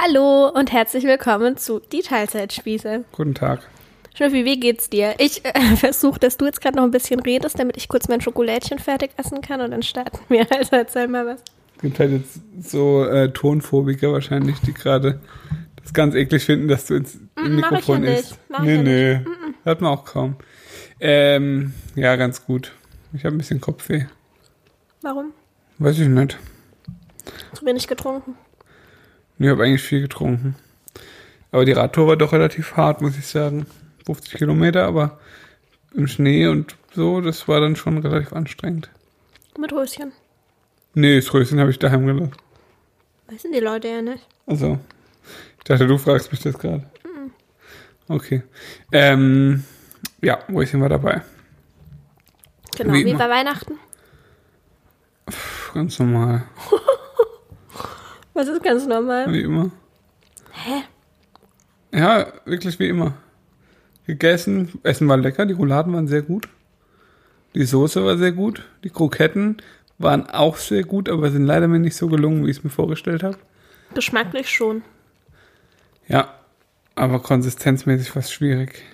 Hallo und herzlich willkommen zu Die Teilzeitspieße. Guten Tag. Schnüffi, wie geht's dir? Ich äh, versuche, dass du jetzt gerade noch ein bisschen redest, damit ich kurz mein Schokolädchen fertig essen kann und dann starten wir. Also erzähl mal was. Es gibt halt jetzt so äh, Tonphobiker wahrscheinlich, die gerade das ganz eklig finden, dass du ins Mm, Mikrofon ja isst. nicht. Mach nee, ja nee. Hört man auch kaum. Ähm, ja, ganz gut. Ich habe ein bisschen Kopfweh. Warum? Weiß ich nicht. Zu wenig getrunken. Ich habe eigentlich viel getrunken. Aber die Radtour war doch relativ hart, muss ich sagen. 50 Kilometer, aber im Schnee und so, das war dann schon relativ anstrengend. Mit Röschen. Nee, das Röschen habe ich daheim gelassen. Wissen die Leute ja nicht. Also, ich dachte, du fragst mich das gerade. Okay. Ähm, ja, Röschen war dabei. Genau, Wie wie, bei Weihnachten. Puh, ganz normal. Was ist ganz normal? Wie immer. Hä? Ja, wirklich wie immer. Gegessen, Essen war lecker, die Rouladen waren sehr gut. Die Soße war sehr gut. Die Kroketten waren auch sehr gut, aber sind leider mir nicht so gelungen, wie ich es mir vorgestellt habe. Geschmacklich schon. Ja, aber konsistenzmäßig war es schwierig.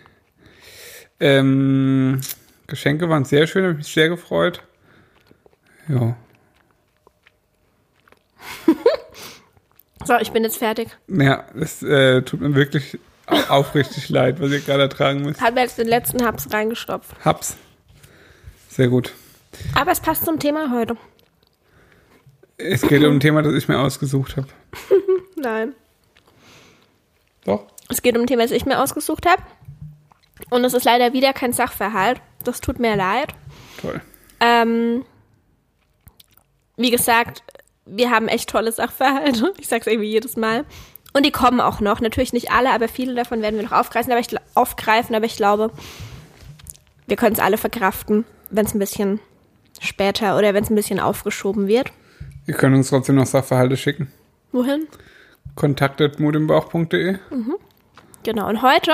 Ähm, Geschenke waren sehr schön, habe mich sehr gefreut. Ja. So, ich bin jetzt fertig. Ja, es äh, tut mir wirklich au- aufrichtig leid, was ihr gerade ertragen müsst. Hab jetzt den letzten Haps reingestopft. Hab's. Sehr gut. Aber es passt zum Thema heute. Es geht um ein Thema, das ich mir ausgesucht habe. Nein. Doch? Es geht um ein Thema, das ich mir ausgesucht habe. Und es ist leider wieder kein Sachverhalt. Das tut mir leid. Toll. Ähm, wie gesagt, wir haben echt tolle Sachverhalte. Ich sag's irgendwie jedes Mal. Und die kommen auch noch. Natürlich nicht alle, aber viele davon werden wir noch aufgreifen. Aber ich, aufgreifen, aber ich glaube, wir können es alle verkraften, wenn es ein bisschen später oder wenn es ein bisschen aufgeschoben wird. Ihr könnt uns trotzdem noch Sachverhalte schicken. Wohin? Kontakt.mutimbauch.de Genau, und heute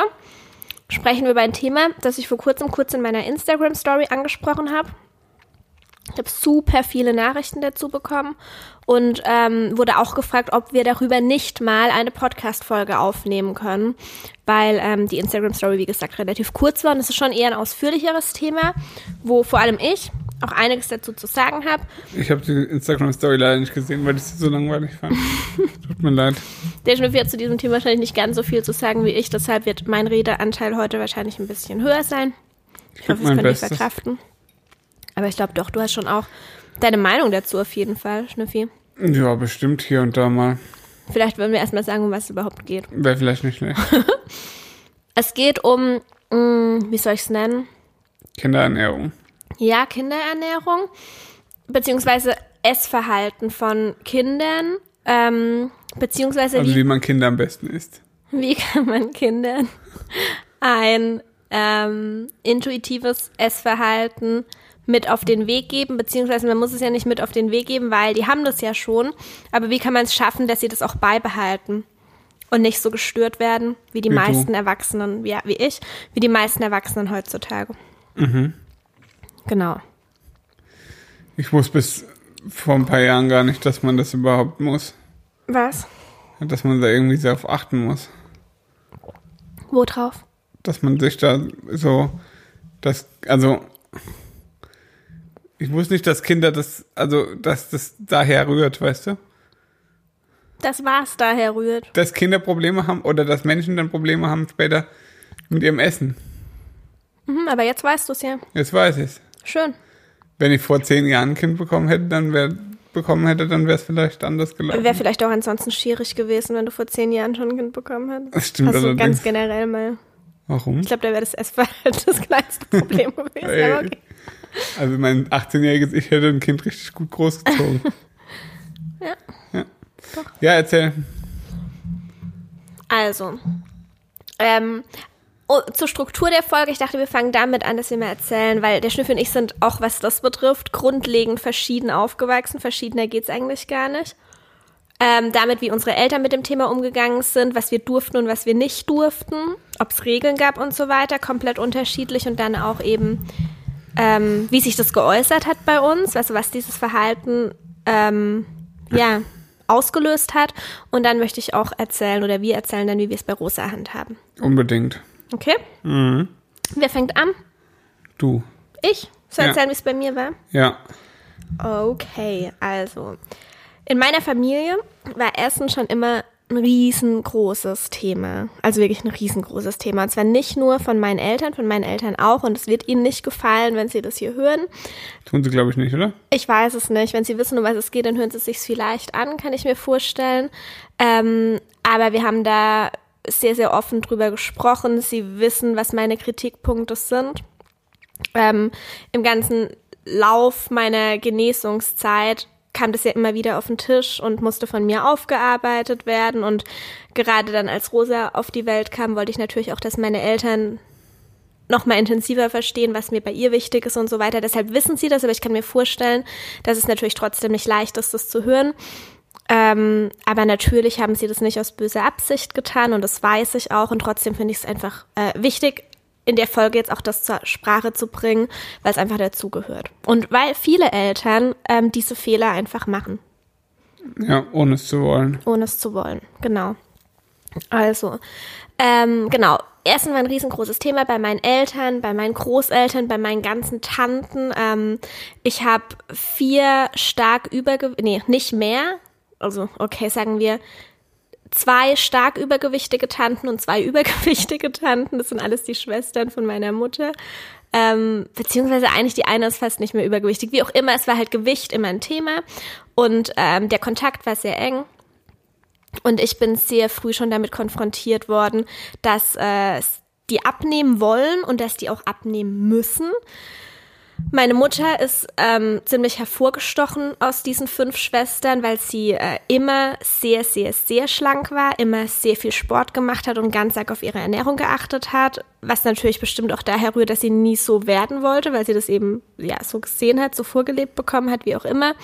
sprechen wir über ein Thema, das ich vor kurzem kurz in meiner Instagram-Story angesprochen habe. Ich habe super viele Nachrichten dazu bekommen und ähm, wurde auch gefragt, ob wir darüber nicht mal eine Podcast-Folge aufnehmen können, weil ähm, die Instagram-Story, wie gesagt, relativ kurz war und es ist schon eher ein ausführlicheres Thema, wo vor allem ich auch einiges dazu zu sagen habe. Ich habe die Instagram-Story leider nicht gesehen, weil ich sie so langweilig fand. Tut mir leid. Der Schmidt wird zu diesem Thema wahrscheinlich nicht ganz so viel zu sagen wie ich, deshalb wird mein Redeanteil heute wahrscheinlich ein bisschen höher sein. Ich hoffe, geb das mein könnt ihr Bestes. verkraften. Aber ich glaube doch, du hast schon auch deine Meinung dazu auf jeden Fall, Schnüffi. Ja, bestimmt hier und da mal. Vielleicht wollen wir erstmal sagen, um was es überhaupt geht. Wäre vielleicht nicht schlecht. Es geht um, mh, wie soll ich es nennen? Kinderernährung. Ja, Kinderernährung, beziehungsweise Essverhalten von Kindern, ähm, beziehungsweise Also wie wie man Kinder am besten isst. Wie kann man Kindern ein ähm, intuitives Essverhalten mit auf den Weg geben, beziehungsweise man muss es ja nicht mit auf den Weg geben, weil die haben das ja schon. Aber wie kann man es schaffen, dass sie das auch beibehalten und nicht so gestört werden, wie die Wie du. meisten Erwachsenen, ja, wie ich, wie die meisten Erwachsenen heutzutage. Mhm. Genau. Ich wusste bis vor ein paar Jahren gar nicht, dass man das überhaupt muss. Was? Dass man da irgendwie sehr auf achten muss. Wo drauf? Dass man sich da so, das, also, ich wusste nicht, dass Kinder das, also, dass das daher rührt, weißt du? Das war's daher rührt. Dass Kinder Probleme haben oder dass Menschen dann Probleme haben später mit ihrem Essen. Mhm, aber jetzt weißt du es ja. Jetzt weiß ich's. Schön. Wenn ich vor zehn Jahren ein Kind bekommen hätte, dann wäre bekommen hätte, dann wäre es vielleicht anders gelaufen. Wäre vielleicht auch ansonsten schwierig gewesen, wenn du vor zehn Jahren schon ein Kind bekommen hättest. Das stimmt also ganz generell mal. Warum? Ich glaube, da wäre das Essverhalten das kleinste Problem gewesen. Ey. Aber okay. Also mein 18-jähriges Ich hätte ein Kind richtig gut großgezogen. Ja. Ja, ja erzähl. Also, ähm, oh, zur Struktur der Folge, ich dachte, wir fangen damit an, dass wir mal erzählen, weil der Schnüffel und ich sind auch, was das betrifft, grundlegend verschieden aufgewachsen. Verschiedener geht's eigentlich gar nicht. Ähm, damit, wie unsere Eltern mit dem Thema umgegangen sind, was wir durften und was wir nicht durften, ob es Regeln gab und so weiter, komplett unterschiedlich und dann auch eben, ähm, wie sich das geäußert hat bei uns, also was dieses Verhalten ähm, ja ausgelöst hat. Und dann möchte ich auch erzählen oder wir erzählen dann, wie wir es bei Rosa handhaben. Unbedingt. Okay? Mhm. Wer fängt an? Du. Ich? Soll Ja. erzählen, wie es bei mir war? Ja. Okay, also. In meiner Familie war Essen schon immer ein riesengroßes Thema. Also wirklich ein riesengroßes Thema. Und zwar nicht nur von meinen Eltern, von meinen Eltern auch. Und es wird ihnen nicht gefallen, wenn sie das hier hören. Tun sie, glaube ich, nicht, oder? Ich weiß es nicht. Wenn sie wissen, um was es geht, dann hören sie es sich vielleicht an, kann ich mir vorstellen. Ähm, aber wir haben da sehr, sehr offen drüber gesprochen. Sie wissen, was meine Kritikpunkte sind. Ähm, Im ganzen Lauf meiner Genesungszeit kam das ja immer wieder auf den Tisch und musste von mir aufgearbeitet werden. Und gerade dann, als Rosa auf die Welt kam, wollte ich natürlich auch, dass meine Eltern noch mal intensiver verstehen, was mir bei ihr wichtig ist und so weiter. Deshalb wissen sie das, aber ich kann mir vorstellen, dass es natürlich trotzdem nicht leicht ist, das zu hören. Ähm, aber natürlich haben sie das nicht aus böser Absicht getan und das weiß ich auch. Und trotzdem finde ich es einfach äh, wichtig, in der Folge jetzt auch das zur Sprache zu bringen, weil es einfach dazugehört. Und weil viele Eltern ähm, diese Fehler einfach machen Ja, ohne es zu wollen. ohne es zu wollen. Genau. Also, ähm, genau. Essen war ein riesengroßes Thema bei meinen Eltern, bei meinen Großeltern, bei meinen ganzen Tanten. Ähm, ich habe vier stark übergewichtige, nee, nicht mehr. Also, okay, sagen wir zwei stark übergewichtige Tanten und zwei übergewichtige Tanten. Das sind alles die Schwestern von meiner Mutter. Ähm, beziehungsweise eigentlich die eine ist fast nicht mehr übergewichtig. Wie auch immer, es war halt Gewicht immer ein Thema. Und ähm, der Kontakt war sehr eng. Und ich bin sehr früh schon damit konfrontiert worden, dass äh, die abnehmen wollen und dass die auch abnehmen müssen. Meine Mutter ist ähm, ziemlich hervorgestochen aus diesen fünf Schwestern, weil sie äh, immer sehr, sehr, sehr schlank war, immer sehr viel Sport gemacht hat und ganz arg auf ihre Ernährung geachtet hat. Was natürlich bestimmt auch daher rührt, dass sie nie so werden wollte, weil sie das eben ja so gesehen hat, so vorgelebt bekommen hat, wie auch immer.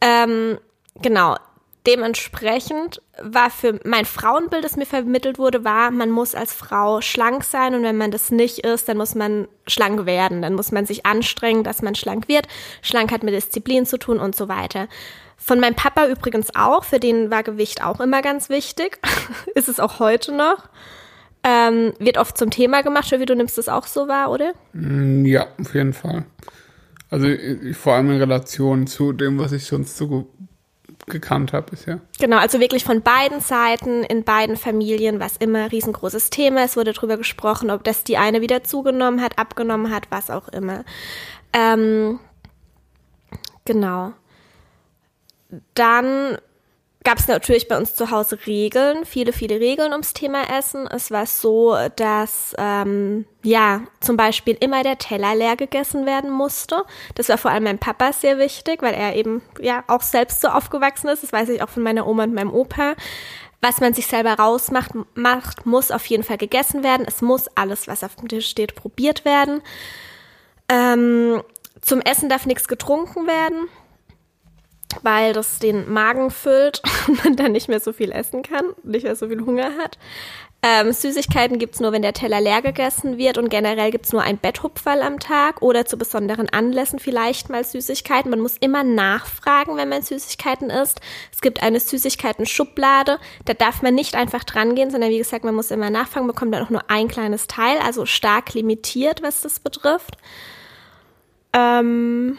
Ähm, genau. Dementsprechend war für mein Frauenbild, das mir vermittelt wurde, war, man muss als Frau schlank sein und wenn man das nicht ist, dann muss man schlank werden. Dann muss man sich anstrengen, dass man schlank wird. Schlank hat mit Disziplin zu tun und so weiter. Von meinem Papa übrigens auch, für den war Gewicht auch immer ganz wichtig. ist es auch heute noch. Ähm, wird oft zum Thema gemacht, wie du nimmst das auch so wahr, oder? Mm, Ja, auf jeden Fall. Also vor allem in Relation zu dem, was ich sonst so gekannt habe bisher. Genau, also wirklich von beiden Seiten, in beiden Familien war es immer riesengroßes Thema. Es wurde darüber gesprochen, ob das die eine wieder zugenommen hat, abgenommen hat, was auch immer. Ähm, genau. Dann gab es natürlich bei uns zu Hause Regeln, viele, viele Regeln ums Thema Essen. Es war so, dass ähm, ja zum Beispiel immer der Teller leer gegessen werden musste. Das war vor allem meinem Papa sehr wichtig, weil er eben ja auch selbst so aufgewachsen ist. Das weiß ich auch von meiner Oma und meinem Opa. Was man sich selber rausmacht, macht, muss auf jeden Fall gegessen werden. Es muss alles, was auf dem Tisch steht, probiert werden. Ähm, zum Essen darf nichts getrunken werden weil das den Magen füllt und man dann nicht mehr so viel essen kann, nicht mehr so viel Hunger hat. Ähm, Süßigkeiten gibt's nur, wenn der Teller leer gegessen wird und generell gibt's nur ein Betthupferl am Tag oder zu besonderen Anlässen vielleicht mal Süßigkeiten. Man muss immer nachfragen, wenn man Süßigkeiten isst. Es gibt eine Süßigkeiten-Schublade, da darf man nicht einfach dran gehen, sondern wie gesagt, man muss immer nachfragen, bekommt dann auch nur ein kleines Teil, also stark limitiert, was das betrifft. Ähm,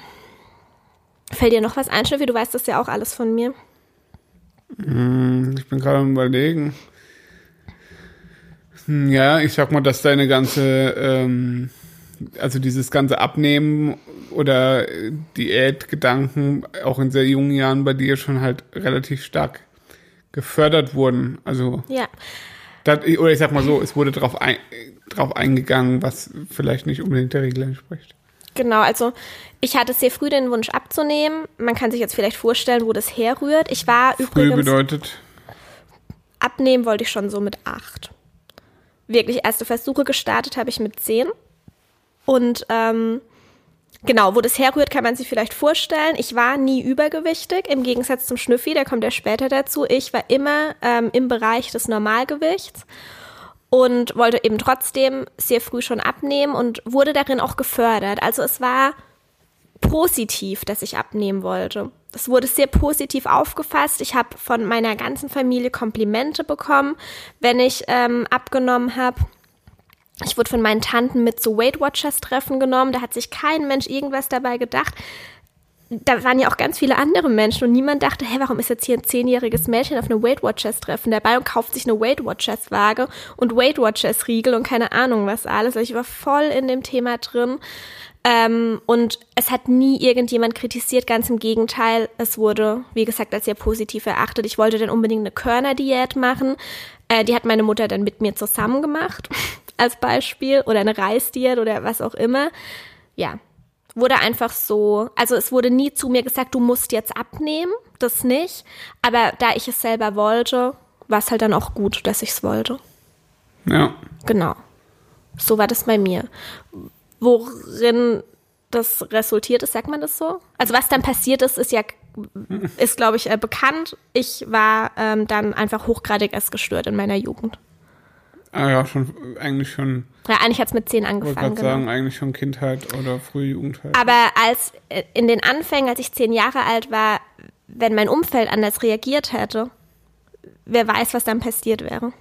Fällt dir noch was ein, Schnüffi? Du weißt das ja auch alles von mir. Mm, Ich bin gerade am überlegen. Hm, Ja, ich sag mal, dass deine ganze, ähm, also dieses ganze Abnehmen oder Diätgedanken auch in sehr jungen Jahren bei dir schon halt relativ stark gefördert wurden. Also, Ja. dat, oder ich sag mal so, es wurde drauf, ein, drauf eingegangen, was vielleicht nicht unbedingt der Regel entspricht. Genau, also ich hatte sehr früh den Wunsch abzunehmen. Man kann sich jetzt vielleicht vorstellen, wo das herrührt. Ich war Früh übrigens, bedeutet, abnehmen wollte ich schon so mit acht. Wirklich erste Versuche gestartet habe ich mit zehn. Und ähm, genau, wo das herrührt, kann man sich vielleicht vorstellen. Ich war nie übergewichtig, im Gegensatz zum Schnüffi, der kommt ja später dazu. Ich war immer ähm, im Bereich des Normalgewichts und wollte eben trotzdem sehr früh schon abnehmen und wurde darin auch gefördert. Also es war positiv, dass ich abnehmen wollte. es wurde sehr positiv aufgefasst. Ich habe von meiner ganzen Familie Komplimente bekommen, wenn ich ähm, abgenommen habe. Ich wurde von meinen Tanten mit zu Weight Watchers Treffen genommen. Da hat sich kein Mensch irgendwas dabei gedacht. Da waren ja auch ganz viele andere Menschen und niemand dachte, hey, warum ist jetzt hier ein zehnjähriges Mädchen auf einem Weight Watchers Treffen dabei und kauft sich eine Weight Watchers Waage und Weight Watchers Riegel und keine Ahnung was alles. Also ich war voll in dem Thema drin. Ähm, und es hat nie irgendjemand kritisiert, ganz im Gegenteil. Es wurde, wie gesagt, als sehr positiv erachtet. Ich wollte dann unbedingt eine Körnerdiät machen. Äh, die hat meine Mutter dann mit mir zusammen gemacht, als Beispiel. Oder eine Reisdiät oder was auch immer. Ja, wurde einfach so, also es wurde nie zu mir gesagt, du musst jetzt abnehmen, das nicht. Aber da ich es selber wollte, war es halt dann auch gut, dass ich es wollte. Ja. Genau. So war das bei mir worin das resultiert ist, sagt man das so? Also was dann passiert ist, ist ja, ist glaube ich äh, bekannt. Ich war ähm, dann einfach hochgradig essgestört in meiner Jugend. Ah ja, schon, eigentlich schon. Ja, eigentlich hat es mit zehn Ich wollte angefangen. gerade sagen, eigentlich schon Kindheit oder frühe Jugendheit. Aber als äh, in den Anfängen, als ich zehn Jahre alt war, wenn mein Umfeld anders reagiert hätte, wer weiß, was dann passiert wäre.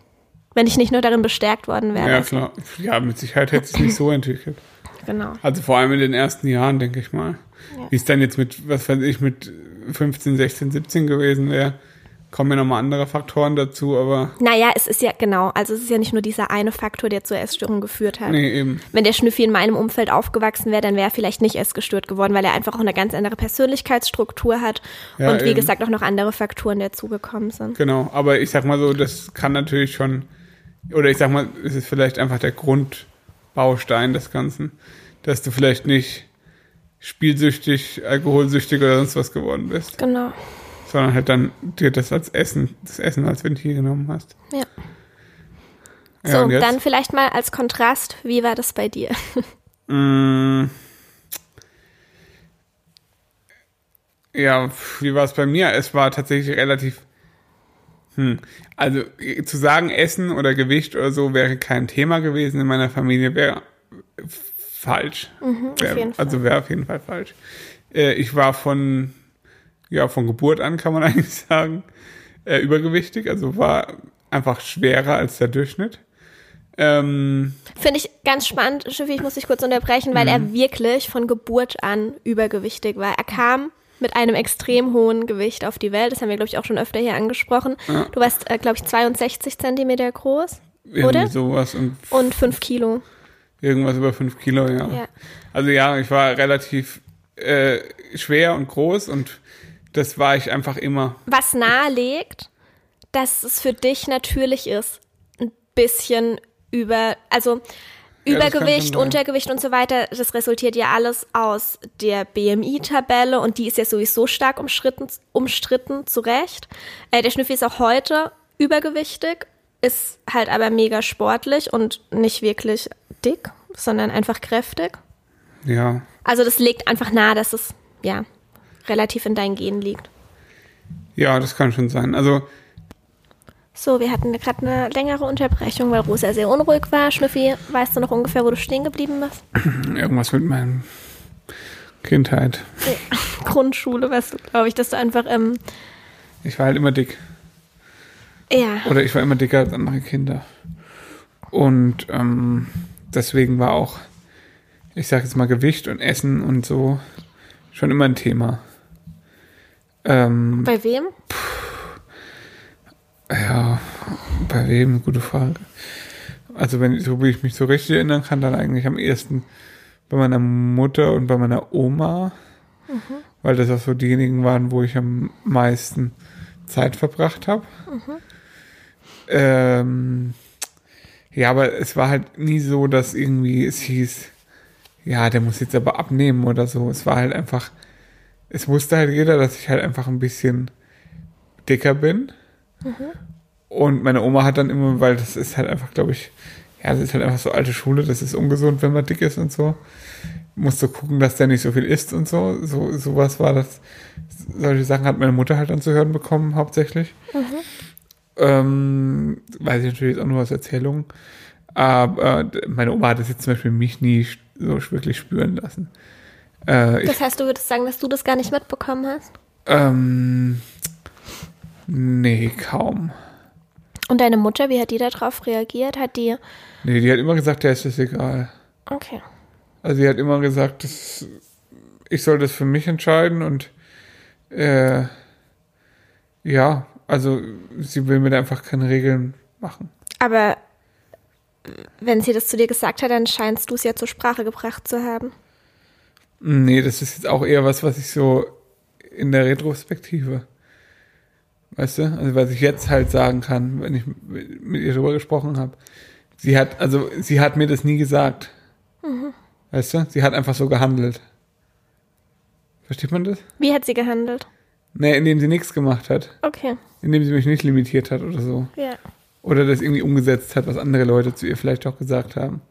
Wenn ich nicht nur darin bestärkt worden wäre. ja, klar. Ja, mit Sicherheit hätte es sich nicht so entwickelt. Genau. Also vor allem in den ersten Jahren, denke ich mal. Wie es dann jetzt mit, was weiß ich, mit 15, 16, 17 gewesen wäre, kommen ja nochmal andere Faktoren dazu, aber Naja, es ist ja genau, also es ist ja nicht nur dieser eine Faktor, der zur Essstörung geführt hat. nee, eben. Wenn der Schnüffi in meinem Umfeld aufgewachsen wäre, dann wäre er vielleicht nicht essgestört geworden, weil er einfach auch eine ganz andere Persönlichkeitsstruktur hat Ja, und wie eben. gesagt auch noch andere Faktoren dazugekommen sind. Genau, aber ich sag mal so, das kann natürlich schon, oder ich sag mal, es ist vielleicht einfach der Grundbaustein des Ganzen, dass du vielleicht nicht spielsüchtig, alkoholsüchtig oder sonst was geworden bist, Genau. Sondern halt dann dir das als Essen, das Essen als Ventil genommen hast. Ja. Ja, so, dann vielleicht mal als Kontrast, wie war das bei dir? Mm. Ja, wie war es bei mir? Es war tatsächlich relativ. Hm. Also eh, zu sagen, Essen oder Gewicht oder so wäre kein Thema gewesen in meiner Familie, wäre falsch. Wär, Mhm, Fall. Also wäre auf jeden Fall falsch. Äh, ich war von, ja, von Geburt an, kann man eigentlich sagen, äh, übergewichtig, also war einfach schwerer als der Durchschnitt. Ähm, Finde ich ganz spannend, Schiffi, ich muss dich kurz unterbrechen, weil Mhm. er wirklich von Geburt an übergewichtig war. Er kam mit einem extrem hohen Gewicht auf die Welt. Das haben wir, glaube ich, auch schon öfter hier angesprochen. Du warst, äh, glaube ich, 62 Zentimeter groß irgendwie Oder? sowas und und 5 Kilo. Irgendwas über fünf Kilo, ja. Ja. Also ja, ich war relativ äh, schwer und groß und das war ich einfach immer. Was nahelegt, dass es für dich natürlich ist, ein bisschen über, also Ja, Übergewicht, sein. Untergewicht und so weiter, das resultiert ja alles aus der BMI-Tabelle und die ist ja sowieso stark umstritten, umstritten zu Recht. Äh, der Schnüffi ist auch heute übergewichtig, ist halt aber mega sportlich und nicht wirklich dick, sondern einfach kräftig. Ja. Also das legt einfach nahe, dass es, ja, relativ in deinen Genen liegt. Ja, das kann schon sein. Also, So, wir hatten gerade eine längere Unterbrechung, weil Rosa sehr unruhig war. Schnüffi, weißt du noch ungefähr, wo du stehen geblieben bist? irgendwas mit meinem Kindheit. Grundschule, weißt du, glaube ich, dass du einfach, ähm, Ich war halt immer dick. ja, Oder ich war immer dicker als andere Kinder. Und ähm, deswegen war auch, ich sag jetzt mal, Gewicht und Essen und so schon immer ein Thema. Ähm, bei wem? Ja, bei wem? Gute Frage. Also wenn so wie ich mich so richtig erinnern kann, dann eigentlich am ehesten bei meiner Mutter und bei meiner Oma, weil das auch so diejenigen waren, wo ich am meisten Zeit verbracht habe. Ähm, ja, aber es war halt nie so, dass irgendwie es hieß, ja, der muss jetzt aber abnehmen oder so. Es war halt einfach, es wusste halt jeder, dass ich halt einfach ein bisschen dicker bin. Und meine Oma hat dann immer, weil das ist halt einfach, glaube ich, ja, das ist halt einfach so alte Schule, das ist ungesund, wenn man dick ist und so. Musst du gucken, dass der nicht so viel isst und so. So sowas war das. Solche Sachen hat meine Mutter halt dann zu hören bekommen, hauptsächlich. Ähm, weiß ich natürlich auch nur aus Erzählungen. Aber äh, meine Oma hat das jetzt zum Beispiel mich nie so wirklich spüren lassen. Äh, Das heißt, du würdest sagen, dass du das gar nicht mitbekommen hast? Ähm, nee, kaum. Und deine Mutter, wie hat die darauf reagiert? Hat die. Nee, die hat immer gesagt, der ist das egal. Okay. Also sie hat immer gesagt, das, ich soll das für mich entscheiden und äh, ja, also sie will mir da einfach keine Regeln machen. Aber wenn sie das zu dir gesagt hat, dann scheinst du es ja zur Sprache gebracht zu haben. Nee, das ist jetzt auch eher was, was ich so in der Retrospektive, weißt du, also was ich jetzt halt sagen kann, wenn ich mit ihr drüber gesprochen habe. Sie hat, also sie hat mir das nie gesagt. Weißt du, sie hat einfach so gehandelt. Versteht man das? Wie hat sie gehandelt? Nee, indem sie nichts gemacht hat. Okay. Indem sie mich nicht limitiert hat oder so. Ja. Oder das irgendwie umgesetzt hat, was andere Leute zu ihr vielleicht auch gesagt haben.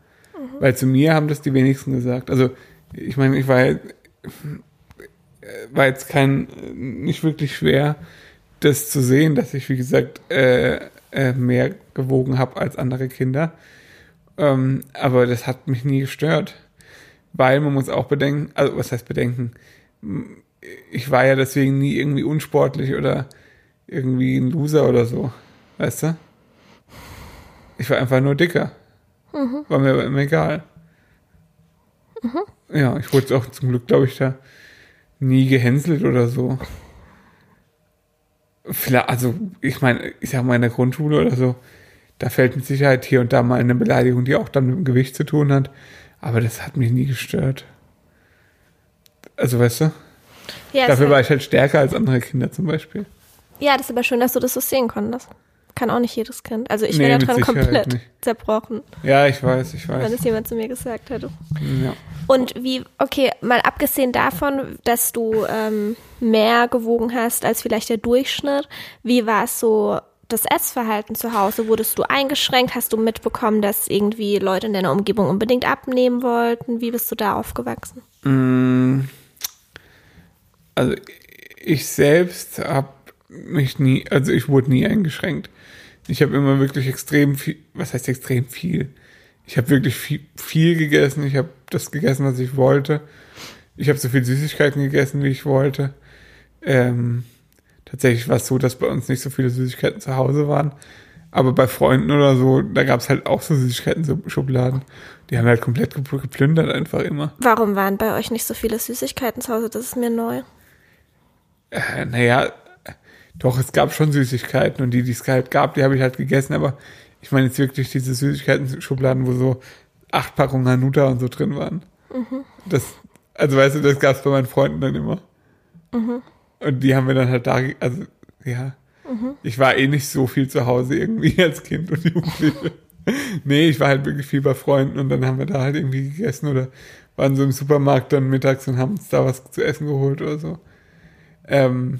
Weil zu mir haben das die wenigsten gesagt. Also, ich meine, ich war, war jetzt kein, nicht wirklich schwer, das zu sehen, dass ich, wie gesagt, äh, äh, mehr gewogen habe als andere Kinder. Ähm, aber das hat mich nie gestört. Weil man muss auch bedenken, also was heißt bedenken? Ich war ja deswegen nie irgendwie unsportlich oder irgendwie ein Loser oder so. Weißt du? Ich war einfach nur dicker. War mir aber immer egal. Ja, ich wurde auch zum Glück, glaube ich, da nie gehänselt oder so. Vielleicht, also, ich meine, ich sag mal in der Grundschule oder so, da fällt mit Sicherheit hier und da mal eine Beleidigung, die auch dann mit dem Gewicht zu tun hat. Aber das hat mich nie gestört. Also, weißt du? Ja, Dafür war halt, ich halt stärker als andere Kinder zum Beispiel. ja, das ist aber schön, dass du das so sehen konntest. Kann auch nicht jedes Kind. Also ich Nee, wäre daran komplett nicht. zerbrochen, Ja, ich weiß, ich wenn weiß. es jemand zu mir gesagt hätte. Ja. Und wie, okay, mal abgesehen davon, dass du ähm, mehr gewogen hast als vielleicht der Durchschnitt, wie war es so das Essverhalten zu Hause? Wurdest du eingeschränkt? Hast du mitbekommen, dass irgendwie Leute in deiner Umgebung unbedingt abnehmen wollten? Wie bist du da aufgewachsen? Mm, Also ich selbst habe mich nie, also ich wurde nie eingeschränkt. Ich habe immer wirklich extrem viel, was heißt extrem viel? Ich habe wirklich viel, viel gegessen. Ich habe das gegessen, was ich wollte. Ich habe so viel Süßigkeiten gegessen, wie ich wollte. Ähm, tatsächlich war es so, dass bei uns nicht so viele Süßigkeiten zu Hause waren. Aber bei Freunden oder so, da gab es halt auch so Süßigkeiten, so Schubladen. Die haben halt komplett gep- geplündert einfach immer. Warum waren bei euch nicht so viele Süßigkeiten zu Hause? Das ist mir neu. Äh, naja, doch, es gab schon Süßigkeiten und die, die es halt gab, die habe ich halt gegessen, aber ich meine jetzt wirklich diese Süßigkeiten-Schubladen, wo so acht Packungen Hanuta und so drin waren. Das, also weißt du, das gab es bei meinen Freunden dann immer. Und die haben wir dann halt da, also ja, ich war eh nicht so viel zu Hause irgendwie als Kind und Jugendliche. nee, ich war halt wirklich viel bei Freunden und dann haben wir da halt irgendwie gegessen oder waren so im Supermarkt dann mittags und haben uns da was zu essen geholt oder so. Ähm,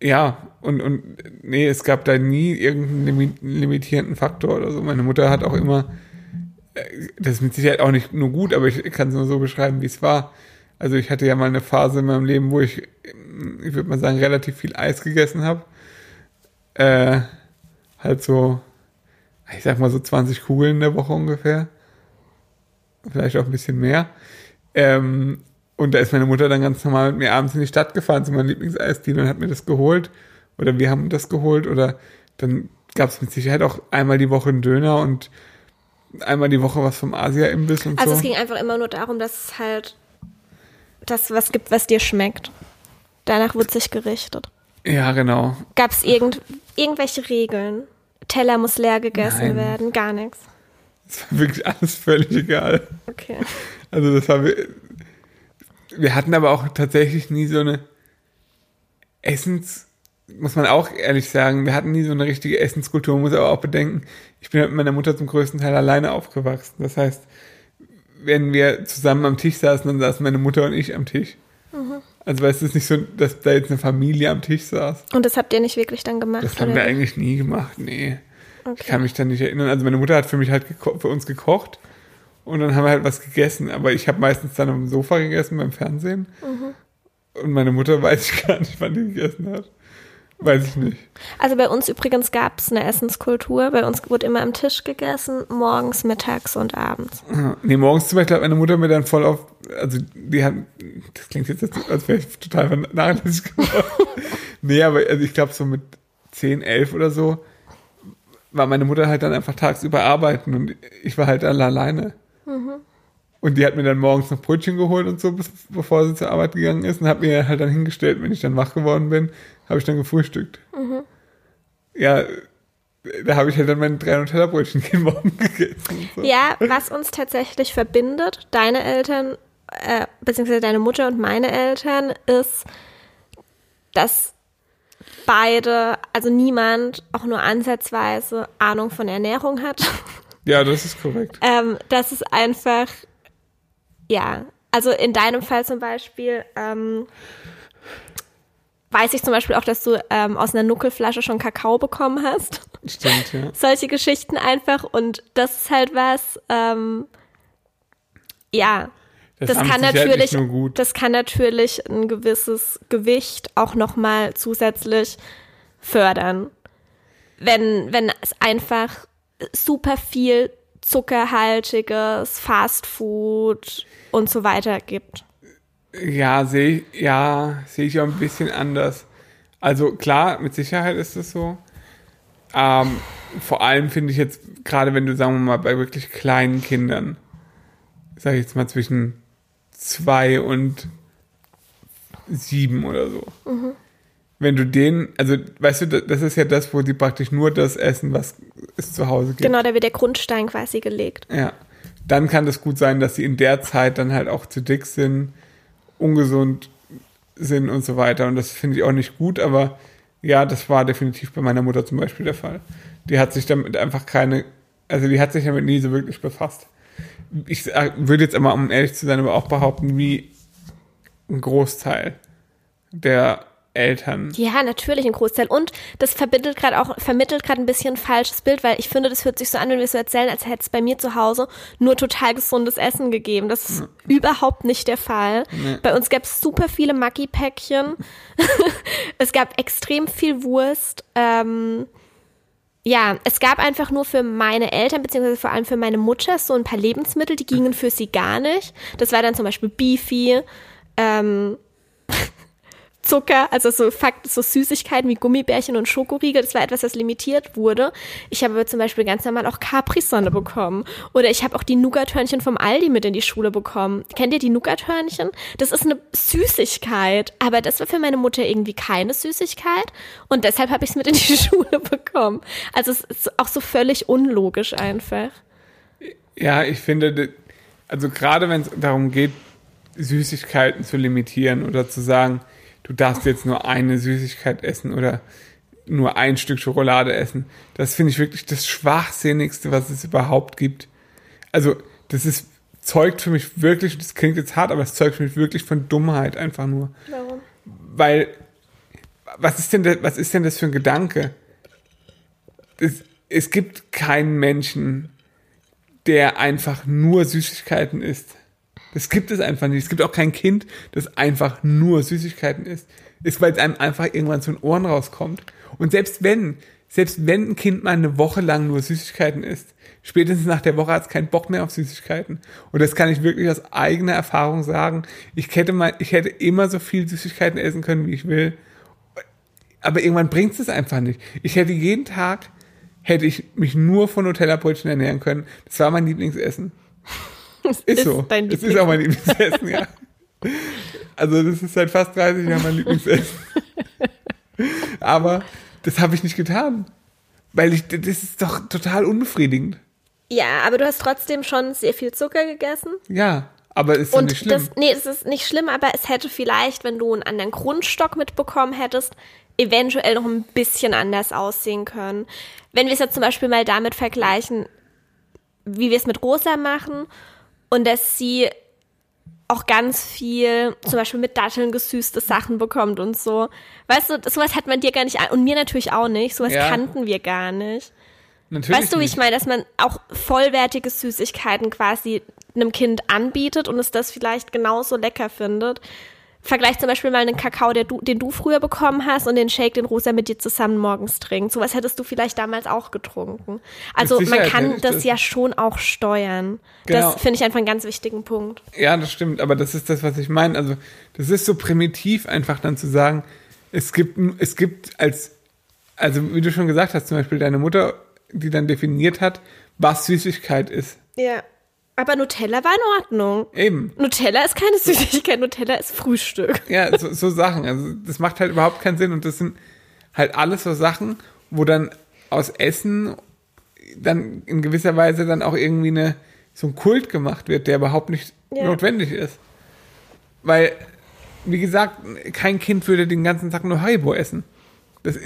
ja, und, und nee, es gab da nie irgendeinen limi limitierenden Faktor oder so. Meine Mutter hat auch immer, äh, das ist mit Sicherheit auch nicht nur gut, aber ich kann es nur so beschreiben, wie es war. Also ich hatte ja mal eine Phase in meinem Leben, wo ich, ähm, ich würde mal sagen, relativ viel Eis gegessen habe. Äh, halt so, ich sag mal so 20 Kugeln in der Woche ungefähr. Vielleicht auch ein bisschen mehr. Ähm, und da ist meine Mutter dann ganz normal mit mir abends in die Stadt gefahren zu meinem Lieblingseisdealer und hat mir das geholt. Oder wir haben das geholt. Oder dann gab es mit Sicherheit auch einmal die Woche einen Döner und einmal die Woche was vom Asia-Imbiss und Also so. es ging einfach immer nur darum, dass es halt das was gibt, was dir schmeckt. Danach wird sich gerichtet. ja, genau. Gab es irgend, irgendwelche Regeln? Teller muss leer gegessen Nein. werden, gar nichts. Es war wirklich alles völlig egal. Okay. Also das war wir, hatten aber auch tatsächlich nie so eine Essens muss man auch ehrlich sagen, wir hatten nie so eine richtige Essenskultur, man muss aber auch bedenken, ich bin halt mit meiner Mutter zum größten Teil alleine aufgewachsen. Das heißt, wenn wir zusammen am Tisch saßen, dann saßen meine Mutter und ich am Tisch. Also weißt du, es ist nicht so, dass da jetzt eine Familie am Tisch saß. Und das habt ihr nicht wirklich dann gemacht? Das haben wir eigentlich nie gemacht, nee. Ich Okay. kann mich da nicht erinnern. Also meine Mutter hat für mich halt für uns gekocht und dann haben wir halt was gegessen. Aber ich habe meistens dann am Sofa gegessen beim Fernsehen. Und meine Mutter weiß ich gar nicht, wann die gegessen hat. Weiß ich nicht. Also bei uns übrigens gab es eine Essenskultur. Bei uns wurde immer am Tisch gegessen, morgens, mittags und abends. Nee, morgens zum Beispiel hat meine Mutter mir dann voll auf also die haben, das klingt jetzt, als wäre ich total vernachlässigt geworden. nee, aber also ich glaube so mit 10, 11 oder so war meine Mutter halt dann einfach tagsüber arbeiten und ich war halt alle alleine. Und die hat mir dann morgens noch Brötchen geholt und so, bevor sie zur Arbeit gegangen ist und hat mir halt dann hingestellt, wenn ich dann wach geworden bin, habe ich dann gefrühstückt. Mhm. Ja, da habe ich halt dann meine drei Nutella-Brötchen jeden Morgen gegessen. So. Ja, was uns tatsächlich verbindet, deine Eltern, äh, beziehungsweise deine Mutter und meine Eltern, ist, dass beide, also niemand auch nur ansatzweise Ahnung von Ernährung hat. Ja, das ist korrekt. ähm, das ist einfach ja, also in deinem Fall zum Beispiel ähm, weiß ich zum Beispiel auch, dass du ähm, aus einer Nuckelflasche schon Kakao bekommen hast. Stimmt, ja. Solche Geschichten einfach und das ist halt was, ähm, ja, das, das kann natürlich, das kann natürlich ein gewisses Gewicht auch nochmal zusätzlich fördern. Wenn, wenn es einfach super viel zuckerhaltiges Fastfood und so weiter gibt. Ja, sehe ich, ja, sehe ich auch ein bisschen anders. Also klar, mit Sicherheit ist es so. Ähm, vor allem finde ich jetzt, gerade wenn du, sagen wir mal, bei wirklich kleinen Kindern, sage ich jetzt mal zwischen zwei und sieben oder so. Mhm wenn du den, also weißt du, das ist ja das, wo die praktisch nur das essen, was es zu Hause gibt. Genau, da wird der Grundstein quasi gelegt. Ja. Dann kann das gut sein, dass sie in der Zeit dann halt auch zu dick sind, ungesund sind und so weiter. Und das finde ich auch nicht gut, aber ja, das war definitiv bei meiner Mutter zum Beispiel der Fall. Die hat sich damit einfach keine, also die hat sich damit nie so wirklich befasst. Ich würde jetzt immer, um ehrlich zu sein, aber auch behaupten, wie ein Großteil der Eltern. Ja, natürlich ein Großteil. Und das verbindet gerade auch, vermittelt gerade ein bisschen ein falsches Bild, weil ich finde, das hört sich so an, wenn wir es so erzählen, als hätte es bei mir zu Hause nur total gesundes Essen gegeben. Das ist ja. überhaupt nicht der Fall. Nee. Bei uns gab es super viele Maggi-Päckchen. es gab extrem viel Wurst. Ähm, ja, es gab einfach nur für meine Eltern, beziehungsweise vor allem für meine Mutter, so ein paar Lebensmittel, die gingen für sie gar nicht. Das war dann zum Beispiel Beefy, ähm, Zucker, also so Fakt, so Süßigkeiten wie Gummibärchen und Schokoriegel, das war etwas, das limitiert wurde. Ich habe aber zum Beispiel ganz normal auch Capri-Sonne bekommen. Oder ich habe auch die Nougat-Hörnchen vom Aldi mit in die Schule bekommen. Kennt ihr die Nougat-Hörnchen? Das ist eine Süßigkeit, aber das war für meine Mutter irgendwie keine Süßigkeit und deshalb habe ich es mit in die Schule bekommen. Also es ist auch so völlig unlogisch einfach. Ja, ich finde, also gerade wenn es darum geht, Süßigkeiten zu limitieren oder zu sagen, du darfst jetzt nur eine Süßigkeit essen oder nur ein Stück Schokolade essen. Das finde ich wirklich das Schwachsinnigste, was es überhaupt gibt. Also, das ist, zeugt für mich wirklich, das klingt jetzt hart, aber es zeugt für mich wirklich von Dummheit einfach nur. Warum? Weil, was ist denn, das, was ist denn das für ein Gedanke? Es, es gibt keinen Menschen, der einfach nur Süßigkeiten isst. Das gibt es einfach nicht. Es gibt auch kein Kind, das einfach nur Süßigkeiten isst. Ist, weil es einem einfach irgendwann zu den Ohren rauskommt. Und selbst wenn, selbst wenn ein Kind mal eine Woche lang nur Süßigkeiten isst, spätestens nach der Woche hat es keinen Bock mehr auf Süßigkeiten. Und das kann ich wirklich aus eigener Erfahrung sagen. Ich hätte mal, ich hätte immer so viel Süßigkeiten essen können, wie ich will. Aber irgendwann bringt es einfach nicht. Ich hätte jeden Tag, hätte ich mich nur von Nutella-Brötchen ernähren können. Das war mein Lieblingsessen. Ist, ist so. Dein es ist auch mein Lieblingsessen, ja. Also das ist seit fast 30 Jahren mein Lieblingsessen. Aber das habe ich nicht getan. Weil ich, das ist doch total unbefriedigend. Ja, aber du hast trotzdem schon sehr viel Zucker gegessen. Ja, aber ist doch nicht schlimm. Das, nee, es ist nicht schlimm, aber es hätte vielleicht, wenn du einen anderen Grundstock mitbekommen hättest, eventuell noch ein bisschen anders aussehen können. Wenn wir es jetzt zum Beispiel mal damit vergleichen, wie wir es mit Rosa machen und dass sie auch ganz viel, zum Beispiel mit Datteln gesüßte Sachen bekommt und so. Weißt du, sowas hat man dir gar nicht, und mir natürlich auch nicht, sowas ja. kannten wir gar nicht. Natürlich weißt du, wie ich meine, dass man auch vollwertige Süßigkeiten quasi einem Kind anbietet und es das vielleicht genauso lecker findet. Vergleich zum Beispiel mal einen Kakao, du, den du früher bekommen hast und den Shake, den Rosa mit dir zusammen morgens trinkt. Sowas hättest du vielleicht damals auch getrunken. Also man kann das, das. ja schon auch steuern. Genau. Das finde ich einfach einen ganz wichtigen Punkt. Ja, das stimmt, aber das ist das, was ich meine. Also, das ist so primitiv, einfach dann zu sagen, es gibt, es gibt als, also wie du schon gesagt hast, zum Beispiel deine Mutter, die dann definiert hat, was Süßigkeit ist. Ja. Aber Nutella war in Ordnung. Eben. Nutella ist keine Süßigkeit, Nutella ist Frühstück. Ja, so, so Sachen. Also, das macht halt überhaupt keinen Sinn und das sind halt alles so Sachen, wo dann aus Essen dann in gewisser Weise dann auch irgendwie eine, so ein Kult gemacht wird, der überhaupt nicht Ja. notwendig ist. Weil, wie gesagt, kein Kind würde den ganzen Tag nur Haribo essen. Das,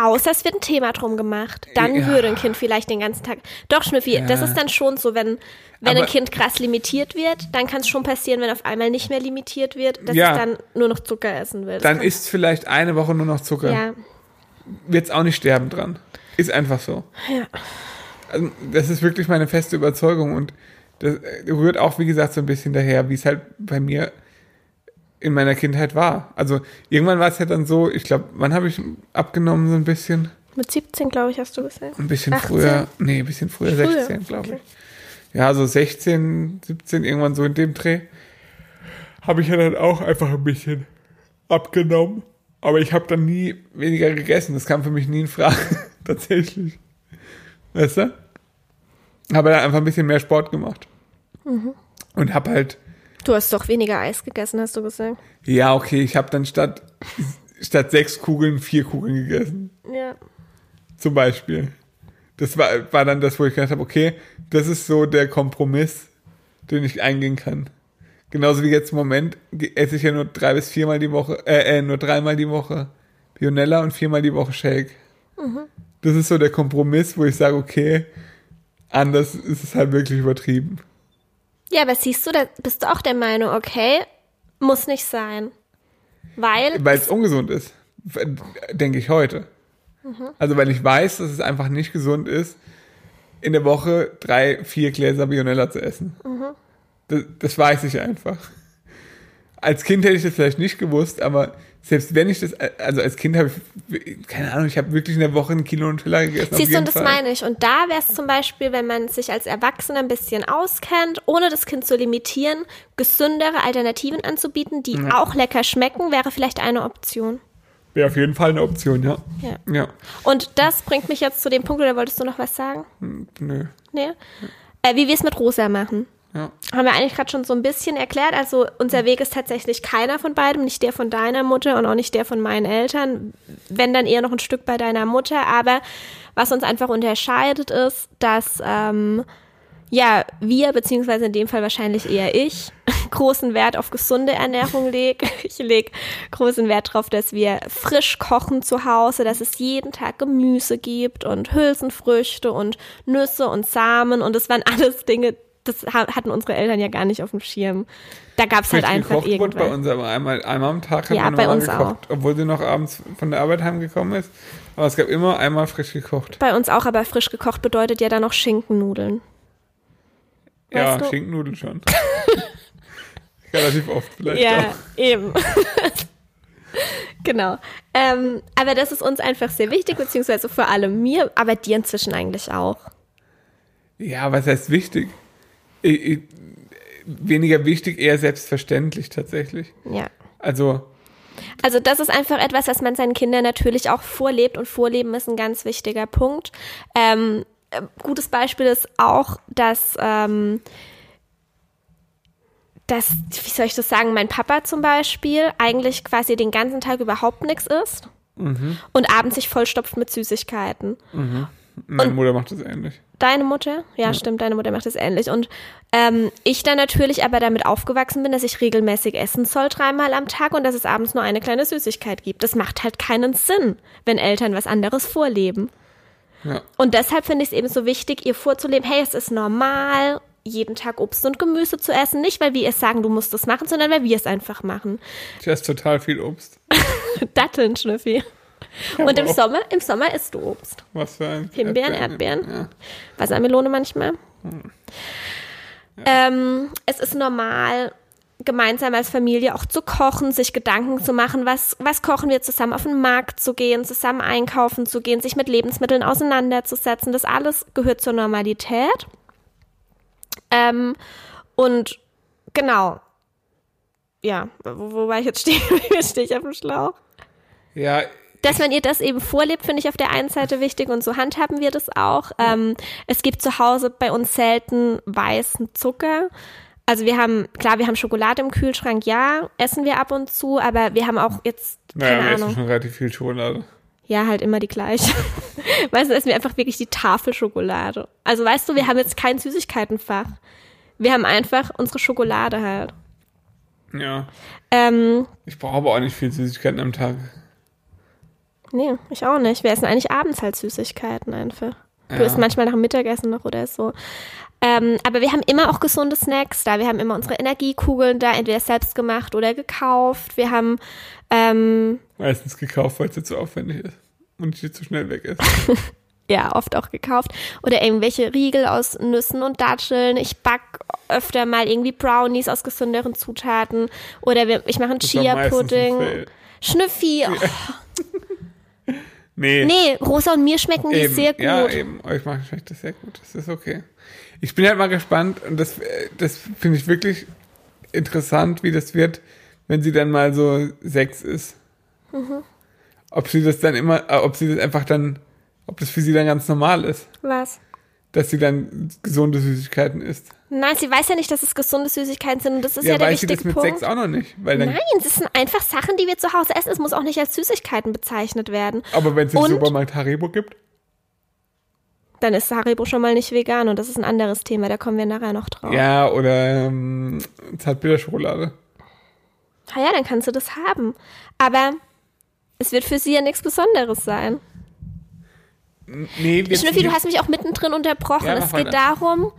Außer es wird ein Thema drum gemacht. Dann Ja. würde ein Kind vielleicht den ganzen Tag. Doch, Schnüffi, das Ja. ist dann schon so, wenn, wenn Aber- ein Kind krass limitiert wird, dann kann es schon passieren, wenn auf einmal nicht mehr limitiert wird, dass Ja. es dann nur noch Zucker essen will. Das dann isst vielleicht eine Woche nur noch Zucker. Ja. Wird's auch nicht sterben dran. Ist einfach so. Ja. Also, das ist wirklich meine feste Überzeugung und das äh, rührt auch, wie gesagt, so ein bisschen daher, wie es halt bei mir in meiner Kindheit war. Also irgendwann war es ja dann so, ich glaube, wann habe ich abgenommen so ein bisschen? Mit 17, glaube ich, hast du gesagt. Ein bisschen 18? früher, nee, ein bisschen früher, Früher, 16, glaube okay. ich. Ja, so 16, 17, irgendwann so in dem Dreh. Habe ich ja dann auch einfach ein bisschen abgenommen. Aber ich habe dann nie weniger gegessen. Das kam für mich nie in Frage, tatsächlich. Weißt du? Habe dann einfach ein bisschen mehr Sport gemacht. Mhm. Und habe halt, Du hast doch weniger Eis gegessen, hast du gesagt. ja, okay, ich habe dann statt, statt sechs Kugeln vier Kugeln gegessen. Ja. Zum Beispiel. Das war, war dann das, wo ich gedacht habe, okay, das ist so der Kompromiss, den ich eingehen kann. Genauso wie jetzt im Moment esse ich ja nur drei bis viermal die Woche, äh, äh nur dreimal die Woche Pionella und viermal die Woche Shake. Das ist so der Kompromiss, wo ich sage, okay, anders ist es halt wirklich übertrieben. Ja, aber siehst du, da bist du auch der Meinung, okay, muss nicht sein. Weil, Weil es ungesund ist, denke ich heute. Also weil ich weiß, dass es einfach nicht gesund ist, in der Woche drei, vier Gläser Bionella zu essen. Das, das weiß ich einfach. Als Kind hätte ich das vielleicht nicht gewusst, aber selbst wenn ich das, also als Kind habe ich, keine Ahnung, ich habe wirklich in der Woche ein Kilo Nutella gegessen. siehst du, und das Fall. meine ich. Und da wäre es zum Beispiel, wenn man sich als Erwachsener ein bisschen auskennt, ohne das Kind zu limitieren, gesündere Alternativen anzubieten, die auch lecker schmecken, wäre vielleicht eine Option. Wäre auf jeden Fall eine Option, ja. Ja. Ja, Und das bringt mich jetzt zu dem Punkt, oder wolltest du noch was sagen? Nö. Nee? Äh, wie wir es mit Rosa machen. Ja. Haben wir eigentlich gerade schon so ein bisschen erklärt. Also unser Weg ist tatsächlich keiner von beidem, nicht der von deiner Mutter und auch nicht der von meinen Eltern. Wenn dann eher noch ein Stück bei deiner Mutter. Aber was uns einfach unterscheidet ist, dass ähm, ja wir beziehungsweise in dem Fall wahrscheinlich eher ich großen Wert auf gesunde Ernährung lege. Ich lege großen Wert darauf, dass wir frisch kochen zu Hause, dass es jeden Tag Gemüse gibt und Hülsenfrüchte und Nüsse und Samen und das waren alles Dinge, das ha- hatten unsere Eltern ja gar nicht auf dem Schirm. Da gab es halt einfach wurde bei irgendwas. uns aber einmal, einmal am Tag hat Ja, meine bei Mama uns gekocht, obwohl sie noch abends von der Arbeit heimgekommen ist. Aber es gab immer einmal frisch gekocht. Bei uns auch, aber frisch gekocht bedeutet ja dann noch Schinkennudeln. Ja, Weißt du? Schinkennudeln schon. Relativ oft vielleicht Ja, auch. eben. genau. Ähm, aber das ist uns einfach sehr wichtig, beziehungsweise vor allem mir, aber dir inzwischen eigentlich auch. Ja, was heißt wichtig? Ich, ich, weniger wichtig, eher selbstverständlich tatsächlich. Ja. Also, Also das ist einfach etwas, was man seinen Kindern natürlich auch vorlebt und vorleben ist ein ganz wichtiger Punkt. Ähm, äh, gutes Beispiel ist auch, dass, ähm, dass, wie soll ich das sagen, mein Papa zum Beispiel eigentlich quasi den ganzen Tag überhaupt nichts isst und abends sich vollstopft mit Süßigkeiten. Meine Mutter macht das ähnlich. Deine Mutter? Ja, stimmt, deine Mutter macht das ähnlich. Und ähm, ich dann natürlich aber damit aufgewachsen bin, dass ich regelmäßig essen soll, dreimal am Tag und dass es abends nur eine kleine Süßigkeit gibt. Das macht halt keinen Sinn, wenn Eltern was anderes vorleben. Ja. Und deshalb finde ich es eben so wichtig, ihr vorzuleben, hey, es ist normal, jeden Tag Obst und Gemüse zu essen. Nicht, weil wir es sagen, du musst es machen, sondern weil wir es einfach machen. Ich esse total viel Obst. Datteln, Schnüffi. Und im. Sommer, im Sommer isst du Obst. Was für ein Himbeeren, Erdbeeren. Ja. Wassermelone manchmal. Ähm, es ist normal, gemeinsam als Familie auch zu kochen, sich Gedanken zu machen, was, was kochen wir zusammen, auf den Markt zu gehen, zusammen einkaufen zu gehen, sich mit Lebensmitteln auseinanderzusetzen. Das alles gehört zur Normalität. Ähm, und genau. Ja, wo, wo war ich jetzt stehen? stehe ich auf dem Schlauch? Ja, dass man ihr das eben vorlebt, finde ich auf der einen Seite wichtig und so handhaben wir das auch. Ähm, es gibt zu Hause bei uns selten weißen Zucker. Also wir haben, klar, wir haben Schokolade im Kühlschrank, ja, essen wir ab und zu, aber wir haben auch jetzt, keine naja, wir Ahnung. essen schon relativ viel Schokolade. Ja, halt immer die gleiche. du, essen wir einfach wirklich die Tafelschokolade. Also weißt du, wir haben jetzt kein Süßigkeitenfach. Wir haben einfach unsere Schokolade halt. Ja. Ähm, Ich brauche aber auch nicht viel Süßigkeiten am Tag. Nee, ich auch nicht. Wir essen eigentlich abends halt Süßigkeiten einfach. Du Ja. isst manchmal nach dem Mittagessen noch oder so. Ähm, aber wir haben immer auch gesunde Snacks da. Wir haben immer unsere Energiekugeln da, entweder selbst gemacht oder gekauft. Wir haben, ähm, Meistens gekauft, weil es jetzt so aufwendig ist. Und ich zu schnell weg ist. ja, oft auch gekauft. Oder irgendwelche Riegel aus Nüssen und Datteln. Ich back öfter mal irgendwie Brownies aus gesünderen Zutaten. Oder wir, ich mache einen ein Chia-Pudding. Schnüffi. Oh, Nee. nee, Rosa und mir schmecken die eben. sehr gut. Ja, eben. Euch ich das sehr gut. Das ist okay. Ich bin halt mal gespannt und das, äh, das finde ich wirklich interessant, wie das wird, wenn sie dann mal so sechs ist. Mhm. Ob sie das dann immer, äh, ob sie das einfach dann, ob das für sie dann ganz normal ist, Was? dass sie dann gesunde Süßigkeiten isst. Nein, sie weiß ja nicht, dass es gesunde Süßigkeiten sind und das ist ja, ja, der weiß sie das wichtige mit Punkt. sechs auch noch nicht. Nein, es sind einfach Sachen, die wir zu Hause essen. Es muss auch nicht als Süßigkeiten bezeichnet werden. aber wenn es im Supermarkt Haribo gibt, Dann ist Haribo schon mal nicht vegan und das ist ein anderes Thema, da kommen wir nachher noch drauf. ja, oder ähm, Zartbitterschokolade. Ah ja, dann kannst du das haben. Aber es wird für sie ja nichts Besonderes sein. Nee, Schnüffi, du hast mich auch mittendrin unterbrochen. Ja, es geht weiter. darum,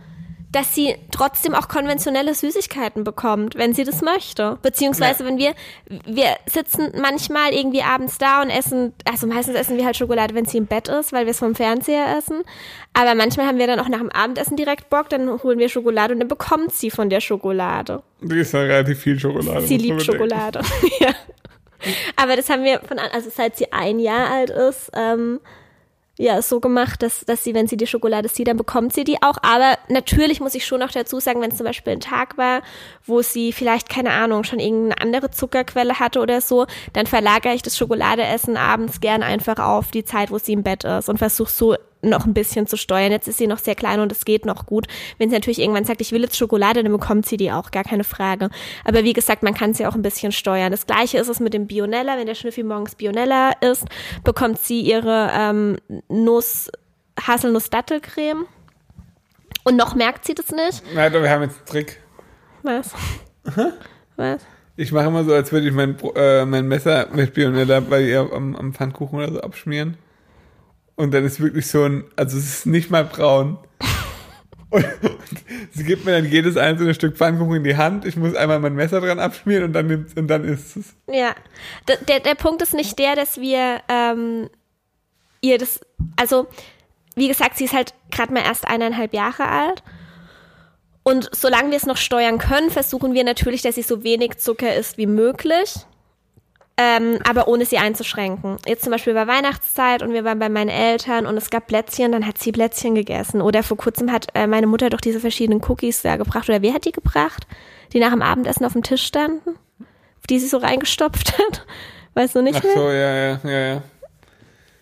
dass sie trotzdem auch konventionelle Süßigkeiten bekommt, wenn sie das möchte. Beziehungsweise, Ja. wenn wir, wir sitzen manchmal irgendwie abends da und essen, also meistens essen wir halt Schokolade, wenn sie im Bett ist, weil wir es vom Fernseher essen. Aber manchmal haben wir dann auch nach dem Abendessen direkt Bock, dann holen wir Schokolade und dann bekommt sie von der Schokolade. Die ist ja relativ viel Schokolade. Sie liebt. Schokolade. ja. Aber das haben wir von, an- also seit sie ein Jahr alt ist, ähm, ja, so gemacht, dass, dass sie, wenn sie die Schokolade sieht, dann bekommt sie die auch. Aber natürlich muss ich schon noch dazu sagen, wenn es zum Beispiel ein Tag war, wo sie vielleicht, keine Ahnung, schon irgendeine andere Zuckerquelle hatte oder so, dann verlagere ich das Schokoladeessen abends gern einfach auf die Zeit, wo sie im Bett ist und versuche so noch ein bisschen zu steuern. Jetzt ist sie noch sehr klein und es geht noch gut. Wenn sie natürlich irgendwann sagt, ich will jetzt Schokolade, dann bekommt sie die auch, gar keine Frage. Aber wie gesagt, man kann sie auch ein bisschen steuern. Das gleiche ist es mit dem Bionella. Wenn der Schnüffi morgens Bionella isst, bekommt sie ihre ähm, Nuss, Haselnuss-Dattelcreme. Und noch merkt sie das nicht. Doch, wir haben jetzt einen Trick. Was? Was? Ich mache immer so, als würde ich mein, äh, mein Messer mit Bionella bei ihr am, am Pfannkuchen oder so abschmieren. Und dann ist wirklich so ein, also es ist nicht mal braun. Und, sie gibt mir dann jedes einzelne Stück Pfannkuchen in die Hand. Ich muss einmal mein Messer dran abschmieren und dann nimmt und dann ist es. Ja, D der, der Punkt ist nicht der, dass wir ähm, ihr das, also wie gesagt, sie ist halt gerade mal erst eineinhalb Jahre alt. Und solange wir es noch steuern können, versuchen wir natürlich, dass sie so wenig Zucker isst wie möglich. Ähm, aber ohne sie einzuschränken. Jetzt zum Beispiel war Weihnachtszeit und wir waren bei meinen Eltern und es gab Plätzchen, dann hat sie Plätzchen gegessen. Oder vor kurzem hat äh, meine Mutter doch diese verschiedenen Cookies da gebracht. Oder wer hat die gebracht? Die nach dem Abendessen auf dem Tisch standen? Auf die sie so reingestopft hat? Weißt du nicht Ach mehr? so, ja, ja, ja, ja.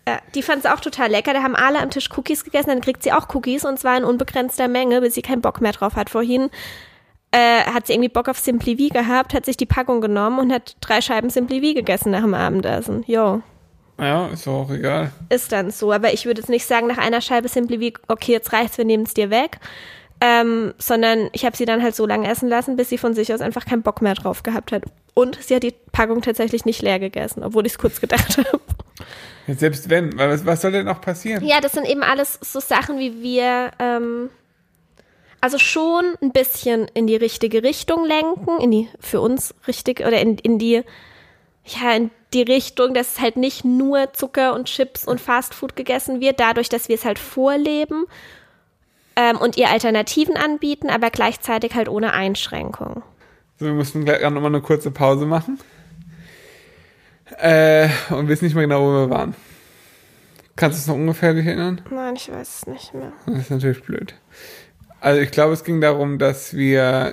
Ja, die fand sie auch total lecker. Da haben alle am Tisch Cookies gegessen. Dann kriegt sie auch Cookies und zwar in unbegrenzter Menge, bis sie keinen Bock mehr drauf hat. Vorhin äh, hat sie irgendwie Bock auf Simply V gehabt, hat sich die Packung genommen und hat drei Scheiben Simply V gegessen nach dem Abendessen. Jo, Ja, ist auch egal. ist dann so. Aber ich würde jetzt nicht sagen, nach einer Scheibe Simply V, okay, jetzt reicht's, wir nehmen es dir weg. Ähm, sondern ich habe sie dann halt so lange essen lassen, bis sie von sich aus einfach keinen Bock mehr drauf gehabt hat. Und sie hat die Packung tatsächlich nicht leer gegessen, obwohl ich es kurz gedacht habe. Selbst wenn, was, was soll denn noch passieren? Ja, das sind eben alles so Sachen, wie wir ähm, also schon ein bisschen in die richtige Richtung lenken, in die für uns richtig oder in, in die ja in die Richtung, dass es halt nicht nur Zucker und Chips und Fastfood gegessen wird, dadurch, dass wir es halt vorleben ähm, und ihr Alternativen anbieten, aber gleichzeitig halt ohne Einschränkung. So, wir mussten gleich nochmal eine kurze Pause machen. Äh, und wissen nicht mehr genau, wo wir waren. Kannst du es noch ungefähr dich erinnern? Nein, ich weiß es nicht mehr. Das ist natürlich blöd. Also ich glaube, es ging darum, dass wir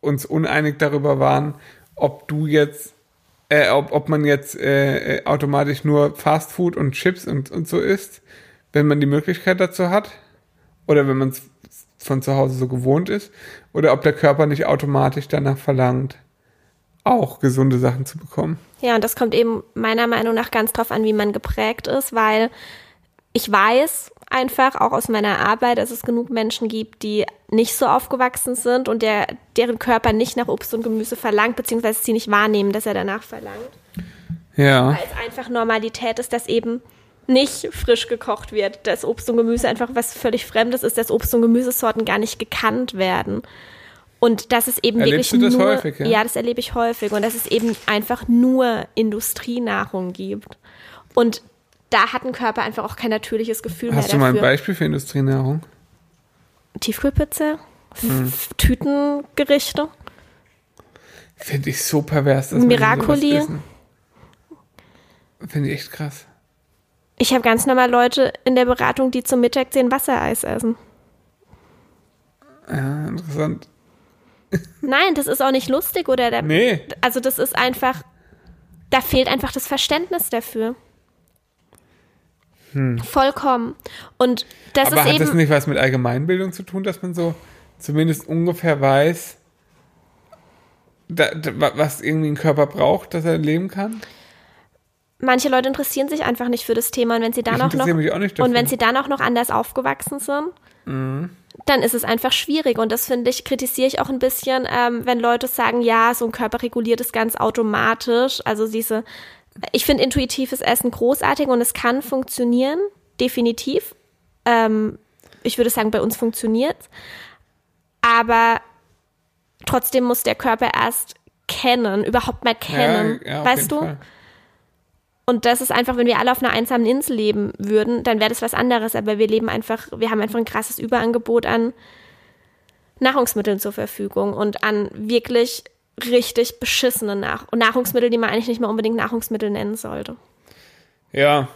uns uneinig darüber waren, ob du jetzt, äh, ob, ob man jetzt äh, äh automatisch nur Fast Food und Chips und, und so isst, wenn man die Möglichkeit dazu hat. Oder wenn man es von zu Hause so gewohnt ist. Oder ob der Körper nicht automatisch danach verlangt, auch gesunde Sachen zu bekommen. Ja, und das kommt eben meiner Meinung nach ganz drauf an, wie man geprägt ist, weil ich weiß einfach auch aus meiner Arbeit, dass es genug Menschen gibt, die nicht so aufgewachsen sind und der, deren Körper nicht nach Obst und Gemüse verlangt, beziehungsweise sie nicht wahrnehmen, dass er danach verlangt. Ja. Weil es einfach Normalität ist, dass eben nicht frisch gekocht wird, dass Obst und Gemüse einfach was völlig Fremdes ist, dass Obst und Gemüsesorten gar nicht gekannt werden. Und das ist eben Erlebst wirklich du das nur, häufig, ja? ja, das erlebe ich häufig und dass es eben einfach nur Industrienahrung gibt. Und da hat ein Körper einfach auch kein natürliches Gefühl Hast du mehr mal dafür. ein Beispiel für Industrienahrung? Tiefkühlpizza, Hm. Tütengerichte. Finde ich so pervers. dass Miracoli. Finde ich echt krass. Ich habe ganz normal Leute in der Beratung, die zum Mittag zehn Wassereis essen. Ja, interessant. Nein, das ist auch nicht lustig oder der, Nee. also das ist einfach, da fehlt einfach das Verständnis dafür. Vollkommen. Und das Hm. Aber ist hat das eben, nicht was mit Allgemeinbildung zu tun, dass man so zumindest ungefähr weiß, da, da, wa- was irgendwie ein Körper braucht, dass er leben kann? manche Leute interessieren sich einfach nicht für das Thema und wenn sie dann auch noch auch nicht und wenn sie dann auch noch anders aufgewachsen sind, dann ist es einfach schwierig und das finde ich kritisiere ich auch ein bisschen, ähm, wenn Leute sagen, ja, so ein Körper reguliert es ganz automatisch, also diese ich finde intuitives Essen großartig und es kann funktionieren, definitiv. Ähm, ich würde sagen, bei uns funktioniert aber trotzdem muss der Körper erst kennen, überhaupt mal kennen, Ja, ja, weißt du? Fall. Und das ist einfach, wenn wir alle auf einer einsamen Insel leben würden, dann wäre das was anderes. Aber wir leben einfach, wir haben einfach ein krasses Überangebot an Nahrungsmitteln zur Verfügung und an wirklich richtig beschissene Nach Nahrungsmittel, die man eigentlich nicht mehr unbedingt Nahrungsmittel nennen sollte. Ja,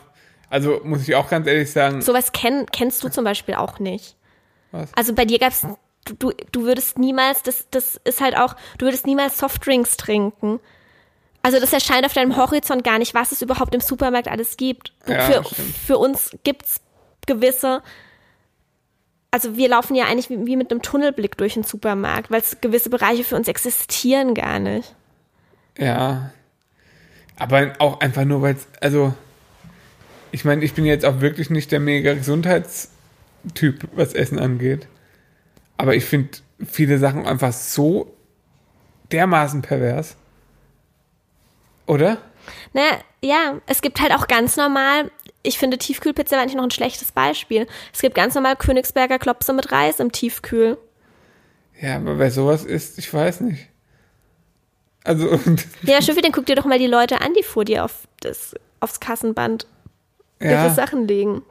also muss ich auch ganz ehrlich sagen, Sowas kenn, kennst du zum Beispiel auch nicht. Was? Also bei dir gab's, du, du, du würdest niemals, das, das ist halt auch, du würdest niemals Softdrinks trinken. Also das erscheint auf deinem Horizont gar nicht, was es überhaupt im Supermarkt alles gibt. Ja, für, stimmt. für uns gibt's gewisse, also wir laufen ja eigentlich wie, wie mit einem Tunnelblick durch den Supermarkt, weil gewisse Bereiche für uns existieren gar nicht. ja. Aber auch einfach nur, weil es, also, ich meine, ich bin jetzt auch wirklich nicht der mega Gesundheitstyp, was Essen angeht. Aber ich finde viele Sachen einfach so dermaßen pervers. Oder? Ne, ja, es gibt halt auch ganz normal, ich finde Tiefkühlpizza eigentlich noch ein schlechtes Beispiel. Es gibt ganz normal Königsberger Klopse mit Reis im Tiefkühl. Ja, aber wer sowas isst, ich weiß nicht. Also, Ja, Schiffi, dann guck dir doch mal die Leute an, die vor dir auf das, aufs Kassenband ihre ja, Sachen legen.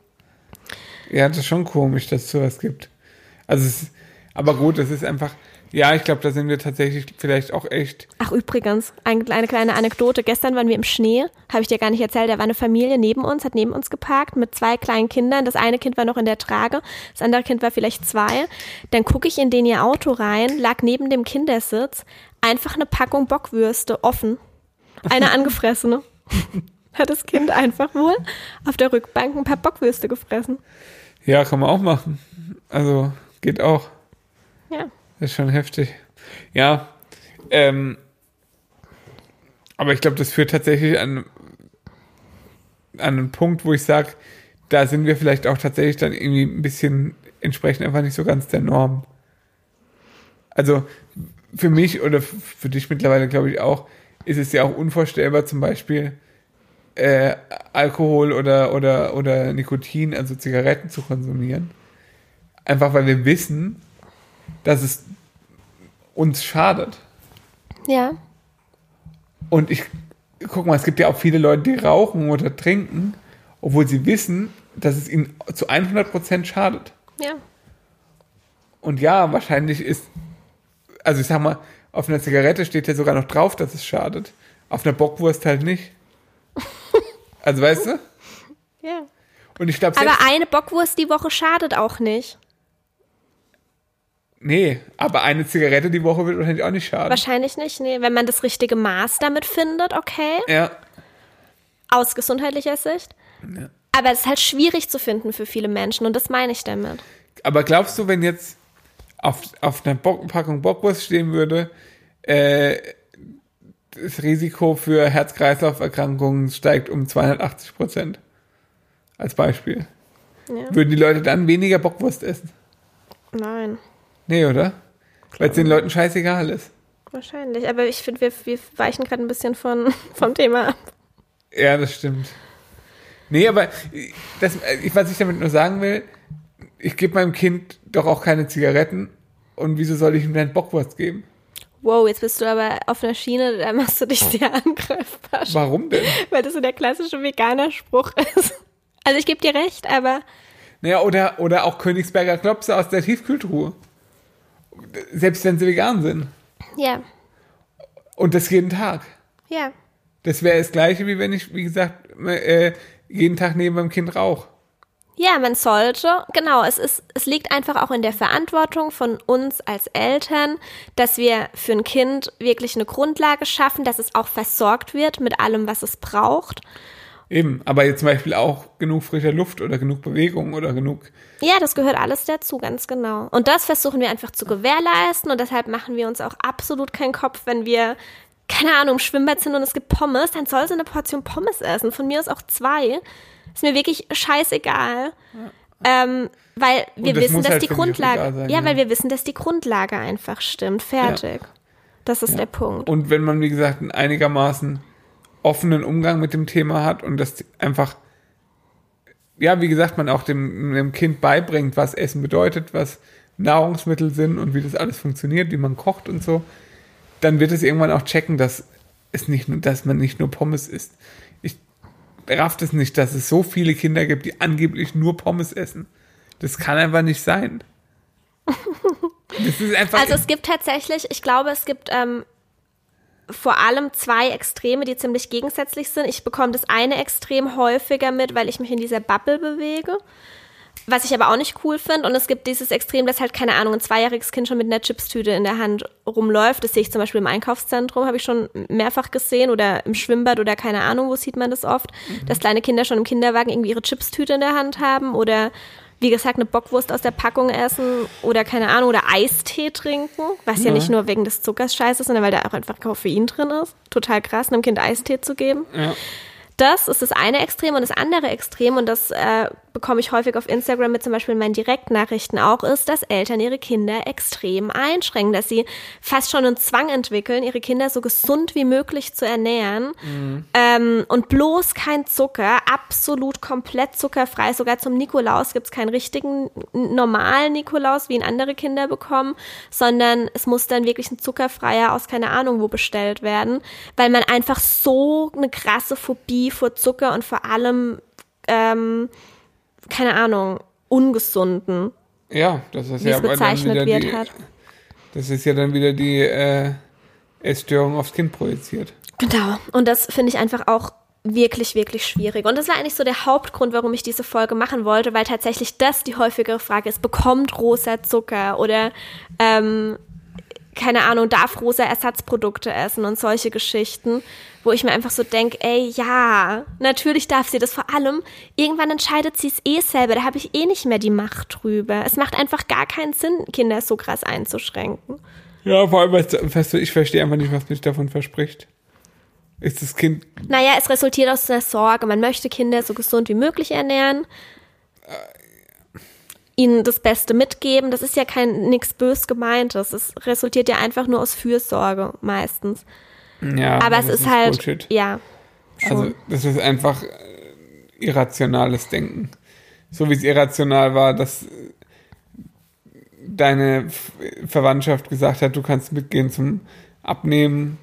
ja, das ist schon komisch, dass es sowas gibt. Also, es aber gut, das ist einfach, ja, ich glaube, da sind wir tatsächlich vielleicht auch echt, Ach, übrigens, ein, eine kleine Anekdote. Gestern waren wir im Schnee, habe ich dir gar nicht erzählt. Da war eine Familie neben uns, hat neben uns geparkt mit zwei kleinen Kindern. Das eine Kind war noch in der Trage, das andere Kind war vielleicht zwei. Dann gucke ich in den ihr Auto rein, lag neben dem Kindersitz einfach eine Packung Bockwürste offen. Eine angefressene. Hat das Kind einfach wohl auf der Rückbank ein paar Bockwürste gefressen. ja, kann man auch machen. Also, geht auch. Ja. Das ist schon heftig. Ja, ähm, aber ich glaube, das führt tatsächlich an, an einen Punkt, wo ich sage, da sind wir vielleicht auch tatsächlich dann irgendwie ein bisschen entsprechend einfach nicht so ganz der Norm. Also für mich oder für dich mittlerweile, glaube ich, auch, ist es ja auch unvorstellbar, zum Beispiel äh, Alkohol oder, oder, oder Nikotin, also Zigaretten zu konsumieren. Einfach weil wir wissen, dass es uns schadet. Ja. Und ich, guck mal, es gibt ja auch viele Leute, die rauchen oder trinken, obwohl sie wissen, dass es ihnen zu 100% schadet. Ja. Und ja, wahrscheinlich ist also ich sag mal, auf einer Zigarette steht ja sogar noch drauf, dass es schadet. Auf einer Bockwurst halt nicht. Also weißt du? Ja. Und ich glaube, Aber eine Bockwurst die Woche schadet auch nicht. Nee, aber eine Zigarette die Woche wird wahrscheinlich auch nicht schaden. Wahrscheinlich nicht, nee. Wenn man das richtige Maß damit findet, okay. Ja. Aus gesundheitlicher Sicht. Ja. Aber es ist halt schwierig zu finden für viele Menschen und das meine ich damit. Aber glaubst du, wenn jetzt auf, auf einer Bock, Packung Bockwurst stehen würde, äh, das Risiko für Herz-Kreislauf-Erkrankungen steigt um 280 Prozent? Als Beispiel. Ja. Würden die Leute dann weniger Bockwurst essen? Nein, Nee, oder? Weil es den Leuten scheißegal ist. wahrscheinlich. Aber ich finde, wir, wir weichen gerade ein bisschen von, vom Thema ab. Ja, das stimmt. Nee, aber das, ich- was ich damit nur sagen will, ich gebe meinem Kind doch auch keine Zigaretten und wieso soll ich ihm dann Bockwurst geben? Wow, jetzt bist du aber auf einer Schiene, da machst du dich sehr angreifbar. Warum denn? Weil das so der klassische Veganer-Spruch ist. Also ich gebe dir recht, aber Naja, oder, oder auch Königsberger Klopse aus der Tiefkühltruhe. Selbst wenn sie vegan sind. ja, Und das jeden Tag. ja. Das wäre das gleiche, wie wenn ich, wie gesagt, äh, jeden Tag neben meinem Kind rauche. Ja, man sollte, genau, es ist, es liegt einfach auch in der Verantwortung von uns als Eltern, dass wir für ein Kind wirklich eine Grundlage schaffen, dass es auch versorgt wird mit allem, was es braucht. Eben, aber jetzt zum Beispiel auch genug frischer Luft oder genug Bewegung oder genug. Ja, das gehört alles dazu, ganz genau. Und das versuchen wir einfach zu gewährleisten und deshalb machen wir uns auch absolut keinen Kopf, wenn wir, keine Ahnung, im Schwimmbad sind und es gibt Pommes, dann soll sie eine Portion Pommes essen. Von mir aus auch zwei. Ist mir wirklich scheißegal. Ähm, weil wir das wissen, dass halt, die Grundlage, sein, ja, ja. weil wir wissen, dass die Grundlage einfach stimmt. Fertig. Das ist der Punkt. Und wenn man, wie gesagt, einigermaßen offenen Umgang mit dem Thema hat und das einfach, ja, wie gesagt, man auch dem, dem Kind beibringt, was Essen bedeutet, was Nahrungsmittel sind und wie das alles funktioniert, wie man kocht und so, dann wird es irgendwann auch checken, dass es nicht nur, dass man nicht nur Pommes isst. Ich raff es nicht, dass es so viele Kinder gibt, die angeblich nur Pommes essen. Das kann einfach nicht sein. Das ist einfach. Also es gibt tatsächlich, ich glaube, es gibt ähm, vor allem zwei Extreme, die ziemlich gegensätzlich sind. Ich bekomme das eine Extrem häufiger mit, weil ich mich in dieser Bubble bewege. Was ich aber auch nicht cool finde. Und es gibt dieses Extrem, dass halt, keine Ahnung, ein zweijähriges Kind schon mit einer Chipstüte in der Hand rumläuft. Das sehe ich zum Beispiel im Einkaufszentrum, habe ich schon mehrfach gesehen. Oder im Schwimmbad oder keine Ahnung, wo sieht man das oft. Dass kleine Kinder schon im Kinderwagen irgendwie ihre Chipstüte in der Hand haben. Oder wie gesagt, eine Bockwurst aus der Packung essen oder keine Ahnung, oder Eistee trinken, was ja, Ja. nicht nur wegen des Zuckers scheiße ist, sondern weil da auch einfach Koffein drin ist. Total krass, einem Kind Eistee zu geben. ja. Das ist das eine Extrem und das andere Extrem, und das äh, bekomme ich häufig auf Instagram mit zum Beispiel in meinen Direktnachrichten auch, ist, dass Eltern ihre Kinder extrem einschränken, dass sie fast schon einen Zwang entwickeln, ihre Kinder so gesund wie möglich zu ernähren ähm, und bloß kein Zucker, absolut komplett zuckerfrei. Sogar zum Nikolaus gibt es keinen richtigen normalen Nikolaus, wie ihn andere Kinder bekommen, sondern es muss dann wirklich ein zuckerfreier aus keine Ahnung wo bestellt werden, weil man einfach so eine krasse Phobie vor Zucker und vor allem, ähm, keine Ahnung, ungesunden, Ja, das ist ja bezeichnet wird, die, hat. Das ist ja dann wieder die äh, Essstörung aufs Kind projiziert. Genau. Und das finde ich einfach auch wirklich, wirklich schwierig. Und das war eigentlich so der Hauptgrund, warum ich diese Folge machen wollte, weil tatsächlich das die häufigere Frage ist, bekommt Rosa Zucker oder ähm, keine Ahnung, darf Rosa Ersatzprodukte essen und solche Geschichten, wo ich mir einfach so denke, ey, ja, natürlich darf sie das. Vor allem, irgendwann entscheidet sie es eh selber, da habe ich eh nicht mehr die Macht drüber. Es macht einfach gar keinen Sinn, Kinder so krass einzuschränken. Ja, vor allem, weißt du, ich verstehe einfach nicht, was mich davon verspricht. Ist das Kind. Naja, es resultiert aus einer Sorge. Man möchte Kinder so gesund wie möglich ernähren, ihnen das Beste mitgeben. Das ist ja kein nichts bös gemeintes. Es resultiert ja einfach nur aus Fürsorge meistens. Ja, Aber es ist halt, Bullshit. ja, schon. Also, das ist einfach äh, irrationales Denken. So wie es irrational war, dass äh, deine Verwandtschaft gesagt hat, du kannst mitgehen zum Abnehmen,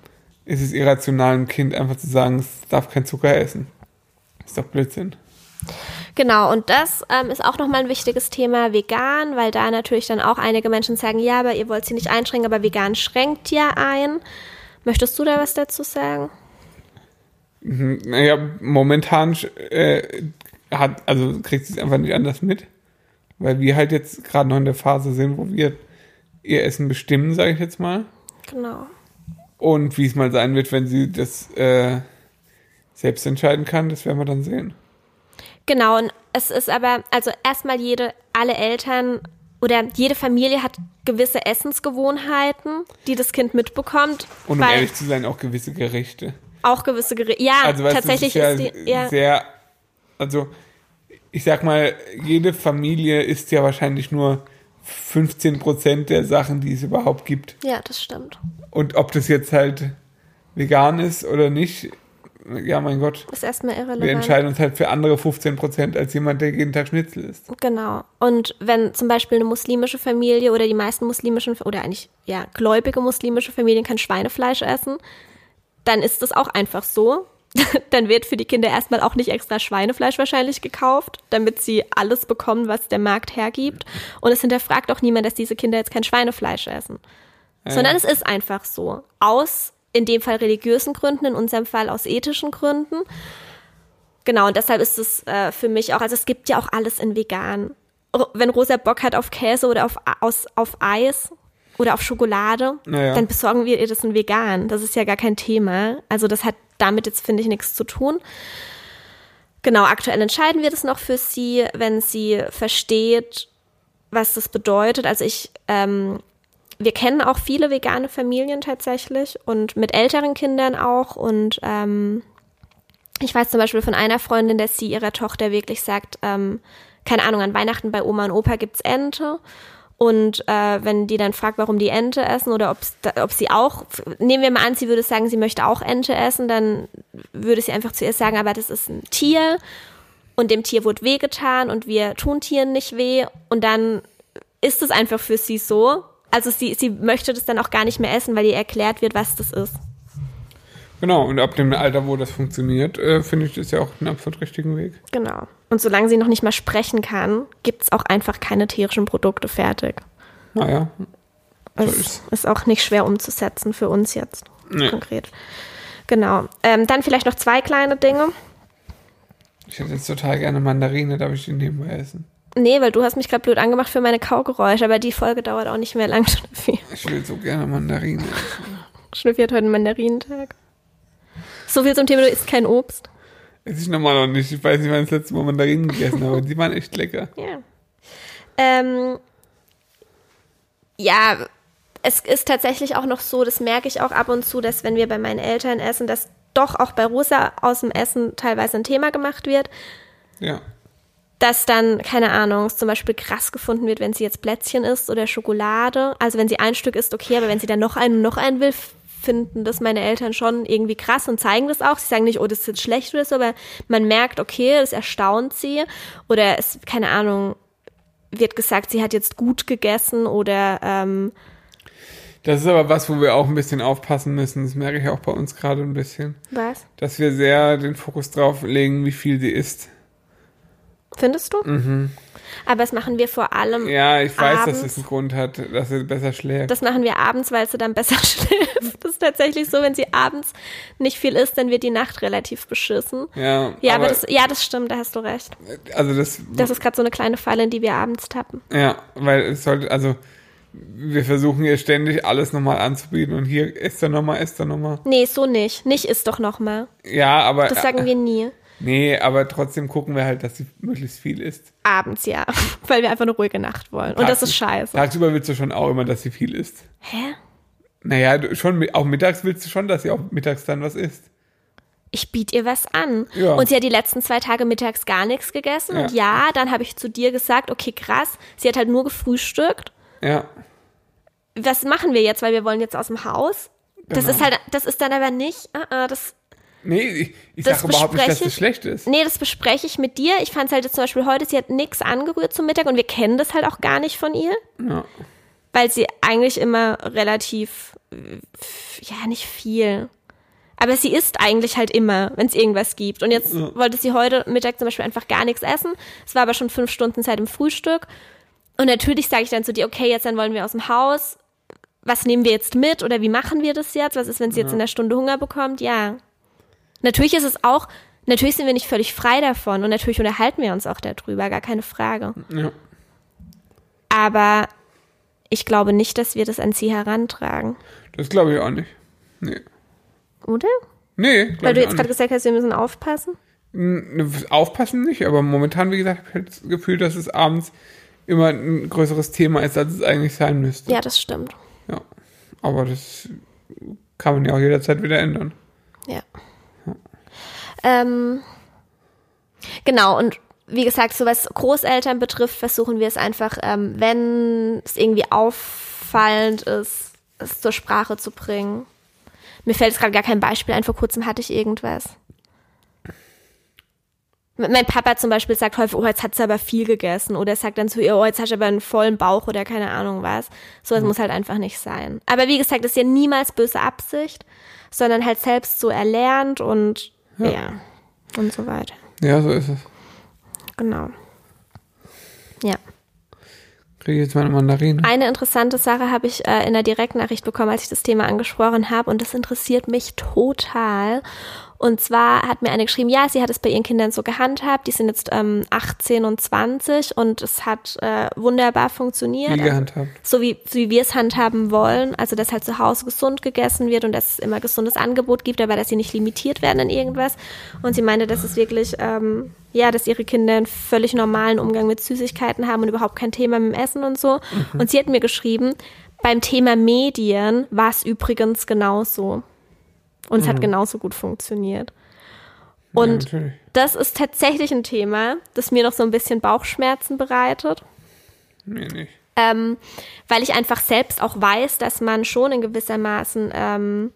ist es irrational, einem Kind einfach zu sagen, es darf kein Zucker essen. Ist doch Blödsinn. Genau, und das ähm, ist auch nochmal ein wichtiges Thema, vegan, weil da natürlich dann auch einige Menschen sagen, ja, aber ihr wollt sie nicht einschränken, aber vegan schränkt ja ein. Möchtest du da was dazu sagen? Naja, momentan äh, hat, also kriegt sie es einfach nicht anders mit. Weil wir halt jetzt gerade noch in der Phase sind, wo wir ihr Essen bestimmen, sage ich jetzt mal. Genau. Und wie es mal sein wird, wenn sie das äh, selbst entscheiden kann, das werden wir dann sehen. Genau, und es ist aber, also erstmal jede, alle Eltern oder jede Familie hat gewisse Essensgewohnheiten, die das Kind mitbekommt. Und um ehrlich zu sein, auch gewisse Gerichte. Auch gewisse Gerichte. Ja, also, weißt, tatsächlich ist, ja ist die. Ja. Sehr, also ich sag mal, jede Familie isst ja wahrscheinlich nur 15 Prozent der Sachen, die es überhaupt gibt. Ja, das stimmt. Und ob das jetzt halt vegan ist oder nicht, ja, mein Gott. Ist erstmal irrelevant. Wir entscheiden uns halt für andere 15 Prozent als jemand, der jeden Tag Schnitzel isst. Genau. Und wenn zum Beispiel eine muslimische Familie oder die meisten muslimischen, oder eigentlich, ja, gläubige muslimische Familien kein Schweinefleisch essen, dann ist das auch einfach so. dann wird für die Kinder erstmal auch nicht extra Schweinefleisch wahrscheinlich gekauft, damit sie alles bekommen, was der Markt hergibt. Und es hinterfragt auch niemand, dass diese Kinder jetzt kein Schweinefleisch essen. Ja. Sondern es ist einfach so. Aus in dem Fall religiösen Gründen, in unserem Fall aus ethischen Gründen. Genau, und deshalb ist es äh, für mich auch, also es gibt ja auch alles in vegan. Wenn Rosa Bock hat auf Käse oder auf, aus, auf Eis oder auf Schokolade, naja. dann besorgen wir ihr das in vegan. Das ist ja gar kein Thema. Also das hat damit jetzt, finde ich, nichts zu tun. Genau, aktuell entscheiden wir das noch für sie, wenn sie versteht, was das bedeutet. Also ich ähm, wir kennen auch viele vegane Familien tatsächlich und mit älteren Kindern auch. Und ähm, ich weiß zum Beispiel von einer Freundin, dass sie ihrer Tochter wirklich sagt, ähm, keine Ahnung, an Weihnachten bei Oma und Opa gibt's Ente. Und äh, wenn die dann fragt, warum die Ente essen oder ob sie auch, nehmen wir mal an, sie würde sagen, sie möchte auch Ente essen, dann würde sie einfach zuerst sagen, aber das ist ein Tier und dem Tier wurde wehgetan und wir tun Tieren nicht weh. Und dann ist es einfach für sie so also sie, sie möchte das dann auch gar nicht mehr essen, weil ihr erklärt wird, was das ist. Genau, und ab dem Alter, wo das funktioniert, äh, finde ich das ja auch einen absolut richtigen Weg. Genau. Und solange sie noch nicht mal sprechen kann, gibt es auch einfach keine tierischen Produkte fertig. Naja. So es ist. ist auch nicht schwer umzusetzen für uns jetzt nee. konkret. Genau. Ähm, dann vielleicht noch zwei kleine Dinge. Ich hätte jetzt total gerne Mandarine, darf ich die nebenbei essen? Nee, weil du hast mich gerade blöd angemacht für meine Kaugeräusche, aber die Folge dauert auch nicht mehr lang, Schnüffi. Ich will so gerne Mandarinen Schnüffi hat heute einen Mandarinentag. So viel zum Thema, du isst kein Obst. Esse ich normal noch nicht. Ich weiß nicht, wann ich das letzte Mal Mandarinen gegessen habe, die waren echt lecker. Ja. Ähm, ja, es ist tatsächlich auch noch so, das merke ich auch ab und zu, dass wenn wir bei meinen Eltern essen, dass doch auch bei Rosa aus dem Essen teilweise ein Thema gemacht wird. Ja dass dann, keine Ahnung, es zum Beispiel krass gefunden wird, wenn sie jetzt Plätzchen isst oder Schokolade. Also wenn sie ein Stück isst, okay, aber wenn sie dann noch einen, noch einen will, finden das meine Eltern schon irgendwie krass und zeigen das auch. Sie sagen nicht, oh, das ist jetzt schlecht oder so, aber man merkt, okay, das erstaunt sie. Oder es, keine Ahnung, wird gesagt, sie hat jetzt gut gegessen oder ähm, das ist aber was, wo wir auch ein bisschen aufpassen müssen. Das merke ich auch bei uns gerade ein bisschen. Was? Dass wir sehr den Fokus drauf legen, wie viel sie isst. Findest du? Mhm. Aber das machen wir vor allem. Ja, ich weiß, abends. dass es einen Grund hat, dass sie besser schläft. Das machen wir abends, weil sie dann besser schläft. Das ist tatsächlich so, wenn sie abends nicht viel isst, dann wird die Nacht relativ beschissen. Ja, ja aber, aber das, ja, das stimmt, da hast du recht. Also das. Das ist gerade so eine kleine Falle, in die wir abends tappen. Ja, weil es sollte, also wir versuchen ihr ständig alles nochmal anzubieten und hier ist er nochmal, ist er nochmal. Nee, so nicht. Nicht ist doch nochmal. Ja, aber. Das sagen wir nie. Nee, aber trotzdem gucken wir halt, dass sie möglichst viel isst. Abends, ja. Weil wir einfach eine ruhige Nacht wollen. Und das ist scheiße. Tagsüber willst du schon auch immer, dass sie viel isst. Hä? Naja, schon, auch mittags willst du schon, dass sie auch mittags dann was isst. Ich biete ihr was an. Ja. Und sie hat die letzten zwei Tage mittags gar nichts gegessen. Ja. Und ja, dann habe ich zu dir gesagt, okay, krass, sie hat halt nur gefrühstückt. Ja. Was machen wir jetzt? Weil wir wollen jetzt aus dem Haus. Genau. Das ist halt, das ist dann aber nicht, uh, uh, das Nee, ich, ich sage überhaupt nicht, dass das schlecht ist. Nee, das bespreche ich mit dir. Ich fand es halt jetzt zum Beispiel heute, sie hat nichts angerührt zum Mittag und wir kennen das halt auch gar nicht von ihr. Ja. Weil sie eigentlich immer relativ, ja, nicht viel. Aber sie isst eigentlich halt immer, wenn es irgendwas gibt. Und jetzt Ja. wollte sie heute Mittag zum Beispiel einfach gar nichts essen. Es war aber schon fünf Stunden Zeit im Frühstück. Und natürlich sage ich dann zu dir, okay, jetzt dann wollen wir aus dem Haus. Was nehmen wir jetzt mit oder wie machen wir das jetzt? Was ist, wenn sie jetzt in einer Stunde Hunger bekommt? Ja. Natürlich ist es auch, natürlich sind wir nicht völlig frei davon und natürlich unterhalten wir uns auch darüber, gar keine Frage. Ja. Aber ich glaube nicht, dass wir das an sie herantragen. Das glaube ich auch nicht. Nee. Oder? Nee, Weil du jetzt gerade gesagt hast, wir müssen aufpassen. Aufpassen nicht, aber momentan, wie gesagt, habe ich das Gefühl, dass es abends immer ein größeres Thema ist, als es eigentlich sein müsste. Ja, das stimmt. Ja. Aber das kann man ja auch jederzeit wieder ändern. Ja. Ähm, genau, und wie gesagt, so was Großeltern betrifft, versuchen wir es einfach, ähm, wenn es irgendwie auffallend ist, es zur Sprache zu bringen. Mir fällt jetzt gerade gar kein Beispiel ein, vor kurzem hatte ich irgendwas. Mein Papa zum Beispiel sagt häufig, oh, jetzt hat sie aber viel gegessen. Oder er sagt dann zu ihr, oh, jetzt hast du aber einen vollen Bauch oder keine Ahnung was. Sowas muss halt einfach nicht sein. Aber wie gesagt, das ist ja niemals böse Absicht, sondern halt selbst so erlernt und ja, und so weiter. Ja, so ist es. Genau. Ja. Kriege ich jetzt meine Mandarine. Eine interessante Sache habe ich äh, in der Direktnachricht bekommen, als ich das Thema angesprochen habe und das interessiert mich total. Und zwar hat mir eine geschrieben, ja, sie hat es bei ihren Kindern so gehandhabt, die sind jetzt ähm, 18 und 20 und es hat äh, wunderbar funktioniert. Wie gehandhabt. so wie, so wie wir es handhaben wollen, also dass halt zu Hause gesund gegessen wird und dass es immer gesundes Angebot gibt, aber dass sie nicht limitiert werden in irgendwas. Und sie meinte, dass es wirklich, ähm, ja, dass ihre Kinder einen völlig normalen Umgang mit Süßigkeiten haben und überhaupt kein Thema mit dem Essen und so. Und sie hat mir geschrieben, beim Thema Medien war es übrigens genauso. Und es hat genauso gut funktioniert. ja, Und natürlich. das ist tatsächlich ein Thema, das mir noch so ein bisschen Bauchschmerzen bereitet Nee, nicht. ähm, weil ich einfach selbst auch weiß, dass man schon in gewissermaßen ähm,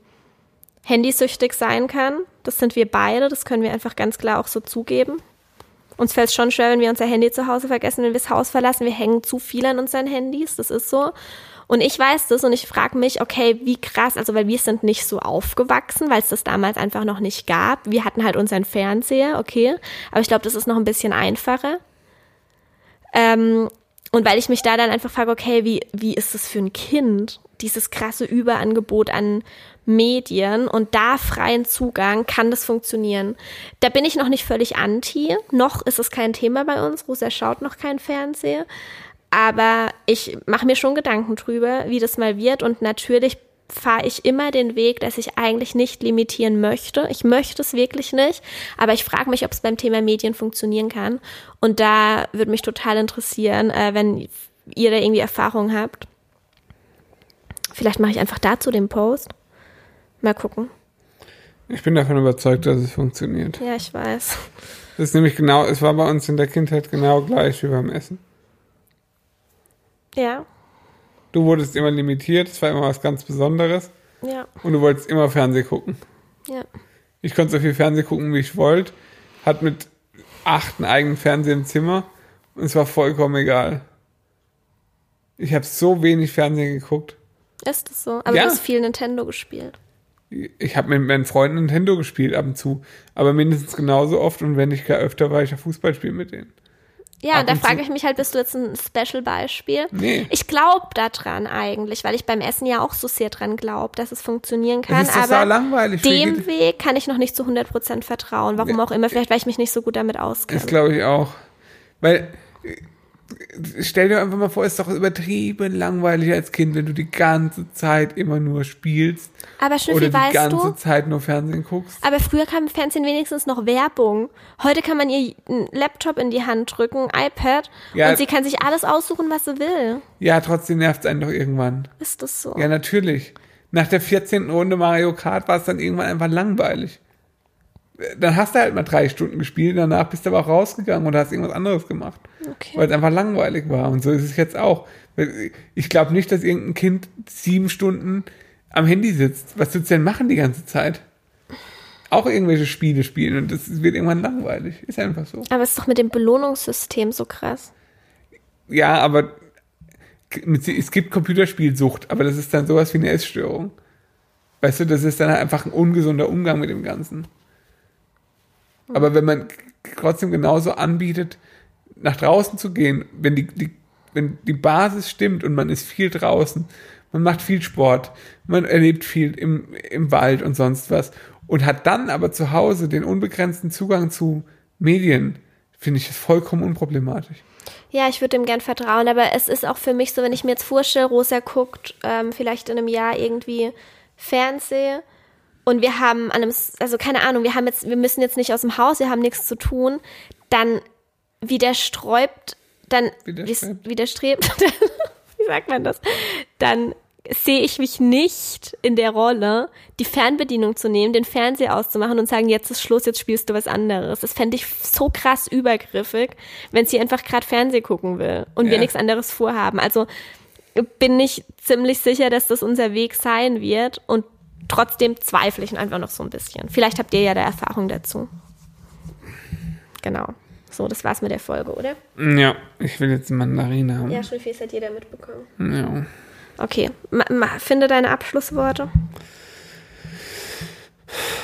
handysüchtig sein kann. Das sind wir beide, das können wir einfach ganz klar auch so zugeben. Uns fällt es schon schwer, wenn wir unser Handy zu Hause vergessen, wenn wir das Haus verlassen. Wir hängen zu viel an unseren Handys, das ist so. Und ich weiß das und ich frage mich, okay, wie krass, also weil wir sind nicht so aufgewachsen, weil es das damals einfach noch nicht gab. Wir hatten halt unseren Fernseher, okay, aber ich glaube, das ist noch ein bisschen einfacher. Ähm, und weil ich mich da dann einfach frage, okay, wie, wie ist das für ein Kind, dieses krasse Überangebot an Medien und da freien Zugang, kann das funktionieren? Da bin ich noch nicht völlig anti, noch ist es kein Thema bei uns, Rosa schaut noch kein Fernseher, aber ich mache mir schon Gedanken drüber, wie das mal wird und natürlich fahre ich immer den Weg, dass ich eigentlich nicht limitieren möchte. Ich möchte es wirklich nicht, aber ich frage mich, ob es beim Thema Medien funktionieren kann. Und da würde mich total interessieren, äh, wenn ihr da irgendwie Erfahrung habt. Vielleicht mache ich einfach dazu den Post. Mal gucken. Ich bin davon überzeugt, dass es funktioniert. Ja, ich weiß. Das ist nämlich genau, es war bei uns in der Kindheit genau gleich wie beim Essen. Ja, Du wurdest immer limitiert, es war immer was ganz Besonderes ja, und du wolltest immer Fernsehen gucken. ja. Ich konnte so viel Fernsehen gucken, wie ich wollte, hat mit acht einen eigenen Fernseher im Zimmer und es war vollkommen egal. Ich habe so wenig Fernsehen geguckt. Ist das so? Aber Ja. du hast viel Nintendo gespielt. Ich habe mit meinen Freunden Nintendo gespielt ab und zu, aber mindestens genauso oft und wenn nicht gar öfter war ich auf Fußballspiel mit denen. Ja, und da frage ich mich halt, bist du jetzt ein Special-Beispiel? Nee. Ich glaube daran eigentlich, weil ich beim Essen ja auch so sehr dran glaube, dass es funktionieren kann. Ist aber langweilig. dem Weg kann ich noch nicht zu 100% vertrauen. Warum auch immer. Vielleicht, weil ich mich nicht so gut damit Das auskenne. glaube ich auch. Weil, äh, stell dir einfach mal vor, es ist doch übertrieben langweilig als Kind, wenn du die ganze Zeit immer nur spielst Aber oder Schnüffi, die weißt ganze du, Zeit nur Fernsehen guckst. aber früher kam im Fernsehen wenigstens noch Werbung. Heute kann man ihr einen Laptop in die Hand drücken, ein iPad, Ja. und sie kann sich alles aussuchen, was sie will. Ja, trotzdem nervt es einen doch irgendwann. Ist das so? Ja, natürlich. Nach der 14. Runde Mario Kart war es dann irgendwann einfach langweilig. Dann hast du halt mal drei Stunden gespielt, danach bist du aber auch rausgegangen und hast irgendwas anderes gemacht. Okay. Weil es einfach langweilig war. Und so ist es jetzt auch. Ich glaube nicht, dass irgendein Kind sieben Stunden am Handy sitzt. Was willst du denn machen die ganze Zeit? Auch irgendwelche Spiele spielen und das wird irgendwann langweilig. Ist einfach so. Aber es ist doch mit dem Belohnungssystem so krass. Ja, aber es gibt Computerspielsucht, aber das ist dann sowas wie eine Essstörung. Weißt du, das ist dann einfach ein ungesunder Umgang mit dem Ganzen. Aber wenn man trotzdem genauso anbietet, nach draußen zu gehen, wenn die, die, wenn die Basis stimmt und man ist viel draußen, man macht viel Sport, man erlebt viel im, im Wald und sonst was und hat dann aber zu Hause den unbegrenzten Zugang zu Medien, finde ich das vollkommen unproblematisch. Ja, ich würde dem gern vertrauen, aber es ist auch für mich so, wenn ich mir jetzt vorstelle, Rosa guckt ähm, vielleicht in einem Jahr irgendwie Fernsehen und wir haben an einem, also keine Ahnung, wir haben jetzt, wir müssen jetzt nicht aus dem Haus, wir haben nichts zu tun, dann widersträubt, dann Widerstrebt. widerstrebt, wie sagt man das? Dann sehe ich mich nicht in der Rolle, die Fernbedienung zu nehmen, den Fernseher auszumachen und sagen, jetzt ist Schluss, jetzt spielst du was anderes. Das fände ich so krass übergriffig, wenn sie einfach gerade Fernsehen gucken will und wir Ja. nichts anderes vorhaben. Also bin ich ziemlich sicher, dass das unser Weg sein wird und trotzdem zweifle ich einfach noch so ein bisschen. Vielleicht habt ihr ja da Erfahrung dazu. Genau. So, das war's mit der Folge, oder? Ja, ich will jetzt Mandarine haben. Ja, Schriffis hat jeder mitbekommen. ja. Okay, ma, ma, finde deine Abschlussworte.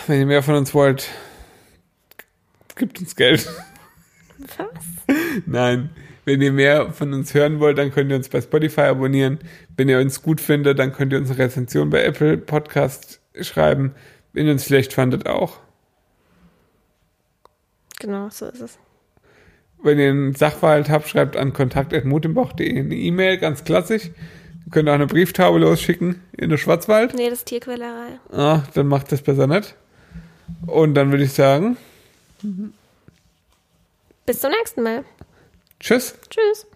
Wenn ihr mehr von uns wollt, gibt uns Geld. Was? Nein. Wenn ihr mehr von uns hören wollt, dann könnt ihr uns bei Spotify abonnieren. Wenn ihr uns gut findet, dann könnt ihr uns eine Rezension bei Apple Podcast schreiben. Wenn ihr uns schlecht fandet, auch. Genau, so ist es. Wenn ihr einen Sachverhalt habt, schreibt an kontakt.mutenbach.de eine E-Mail, ganz klassisch. Ihr könnt auch eine Brieftaube losschicken in den Schwarzwald. Nee, das ist Tierquälerei. Ah, dann macht das besser nicht. Und dann würde ich sagen, Bis zum nächsten Mal. tschüss. Tschüss.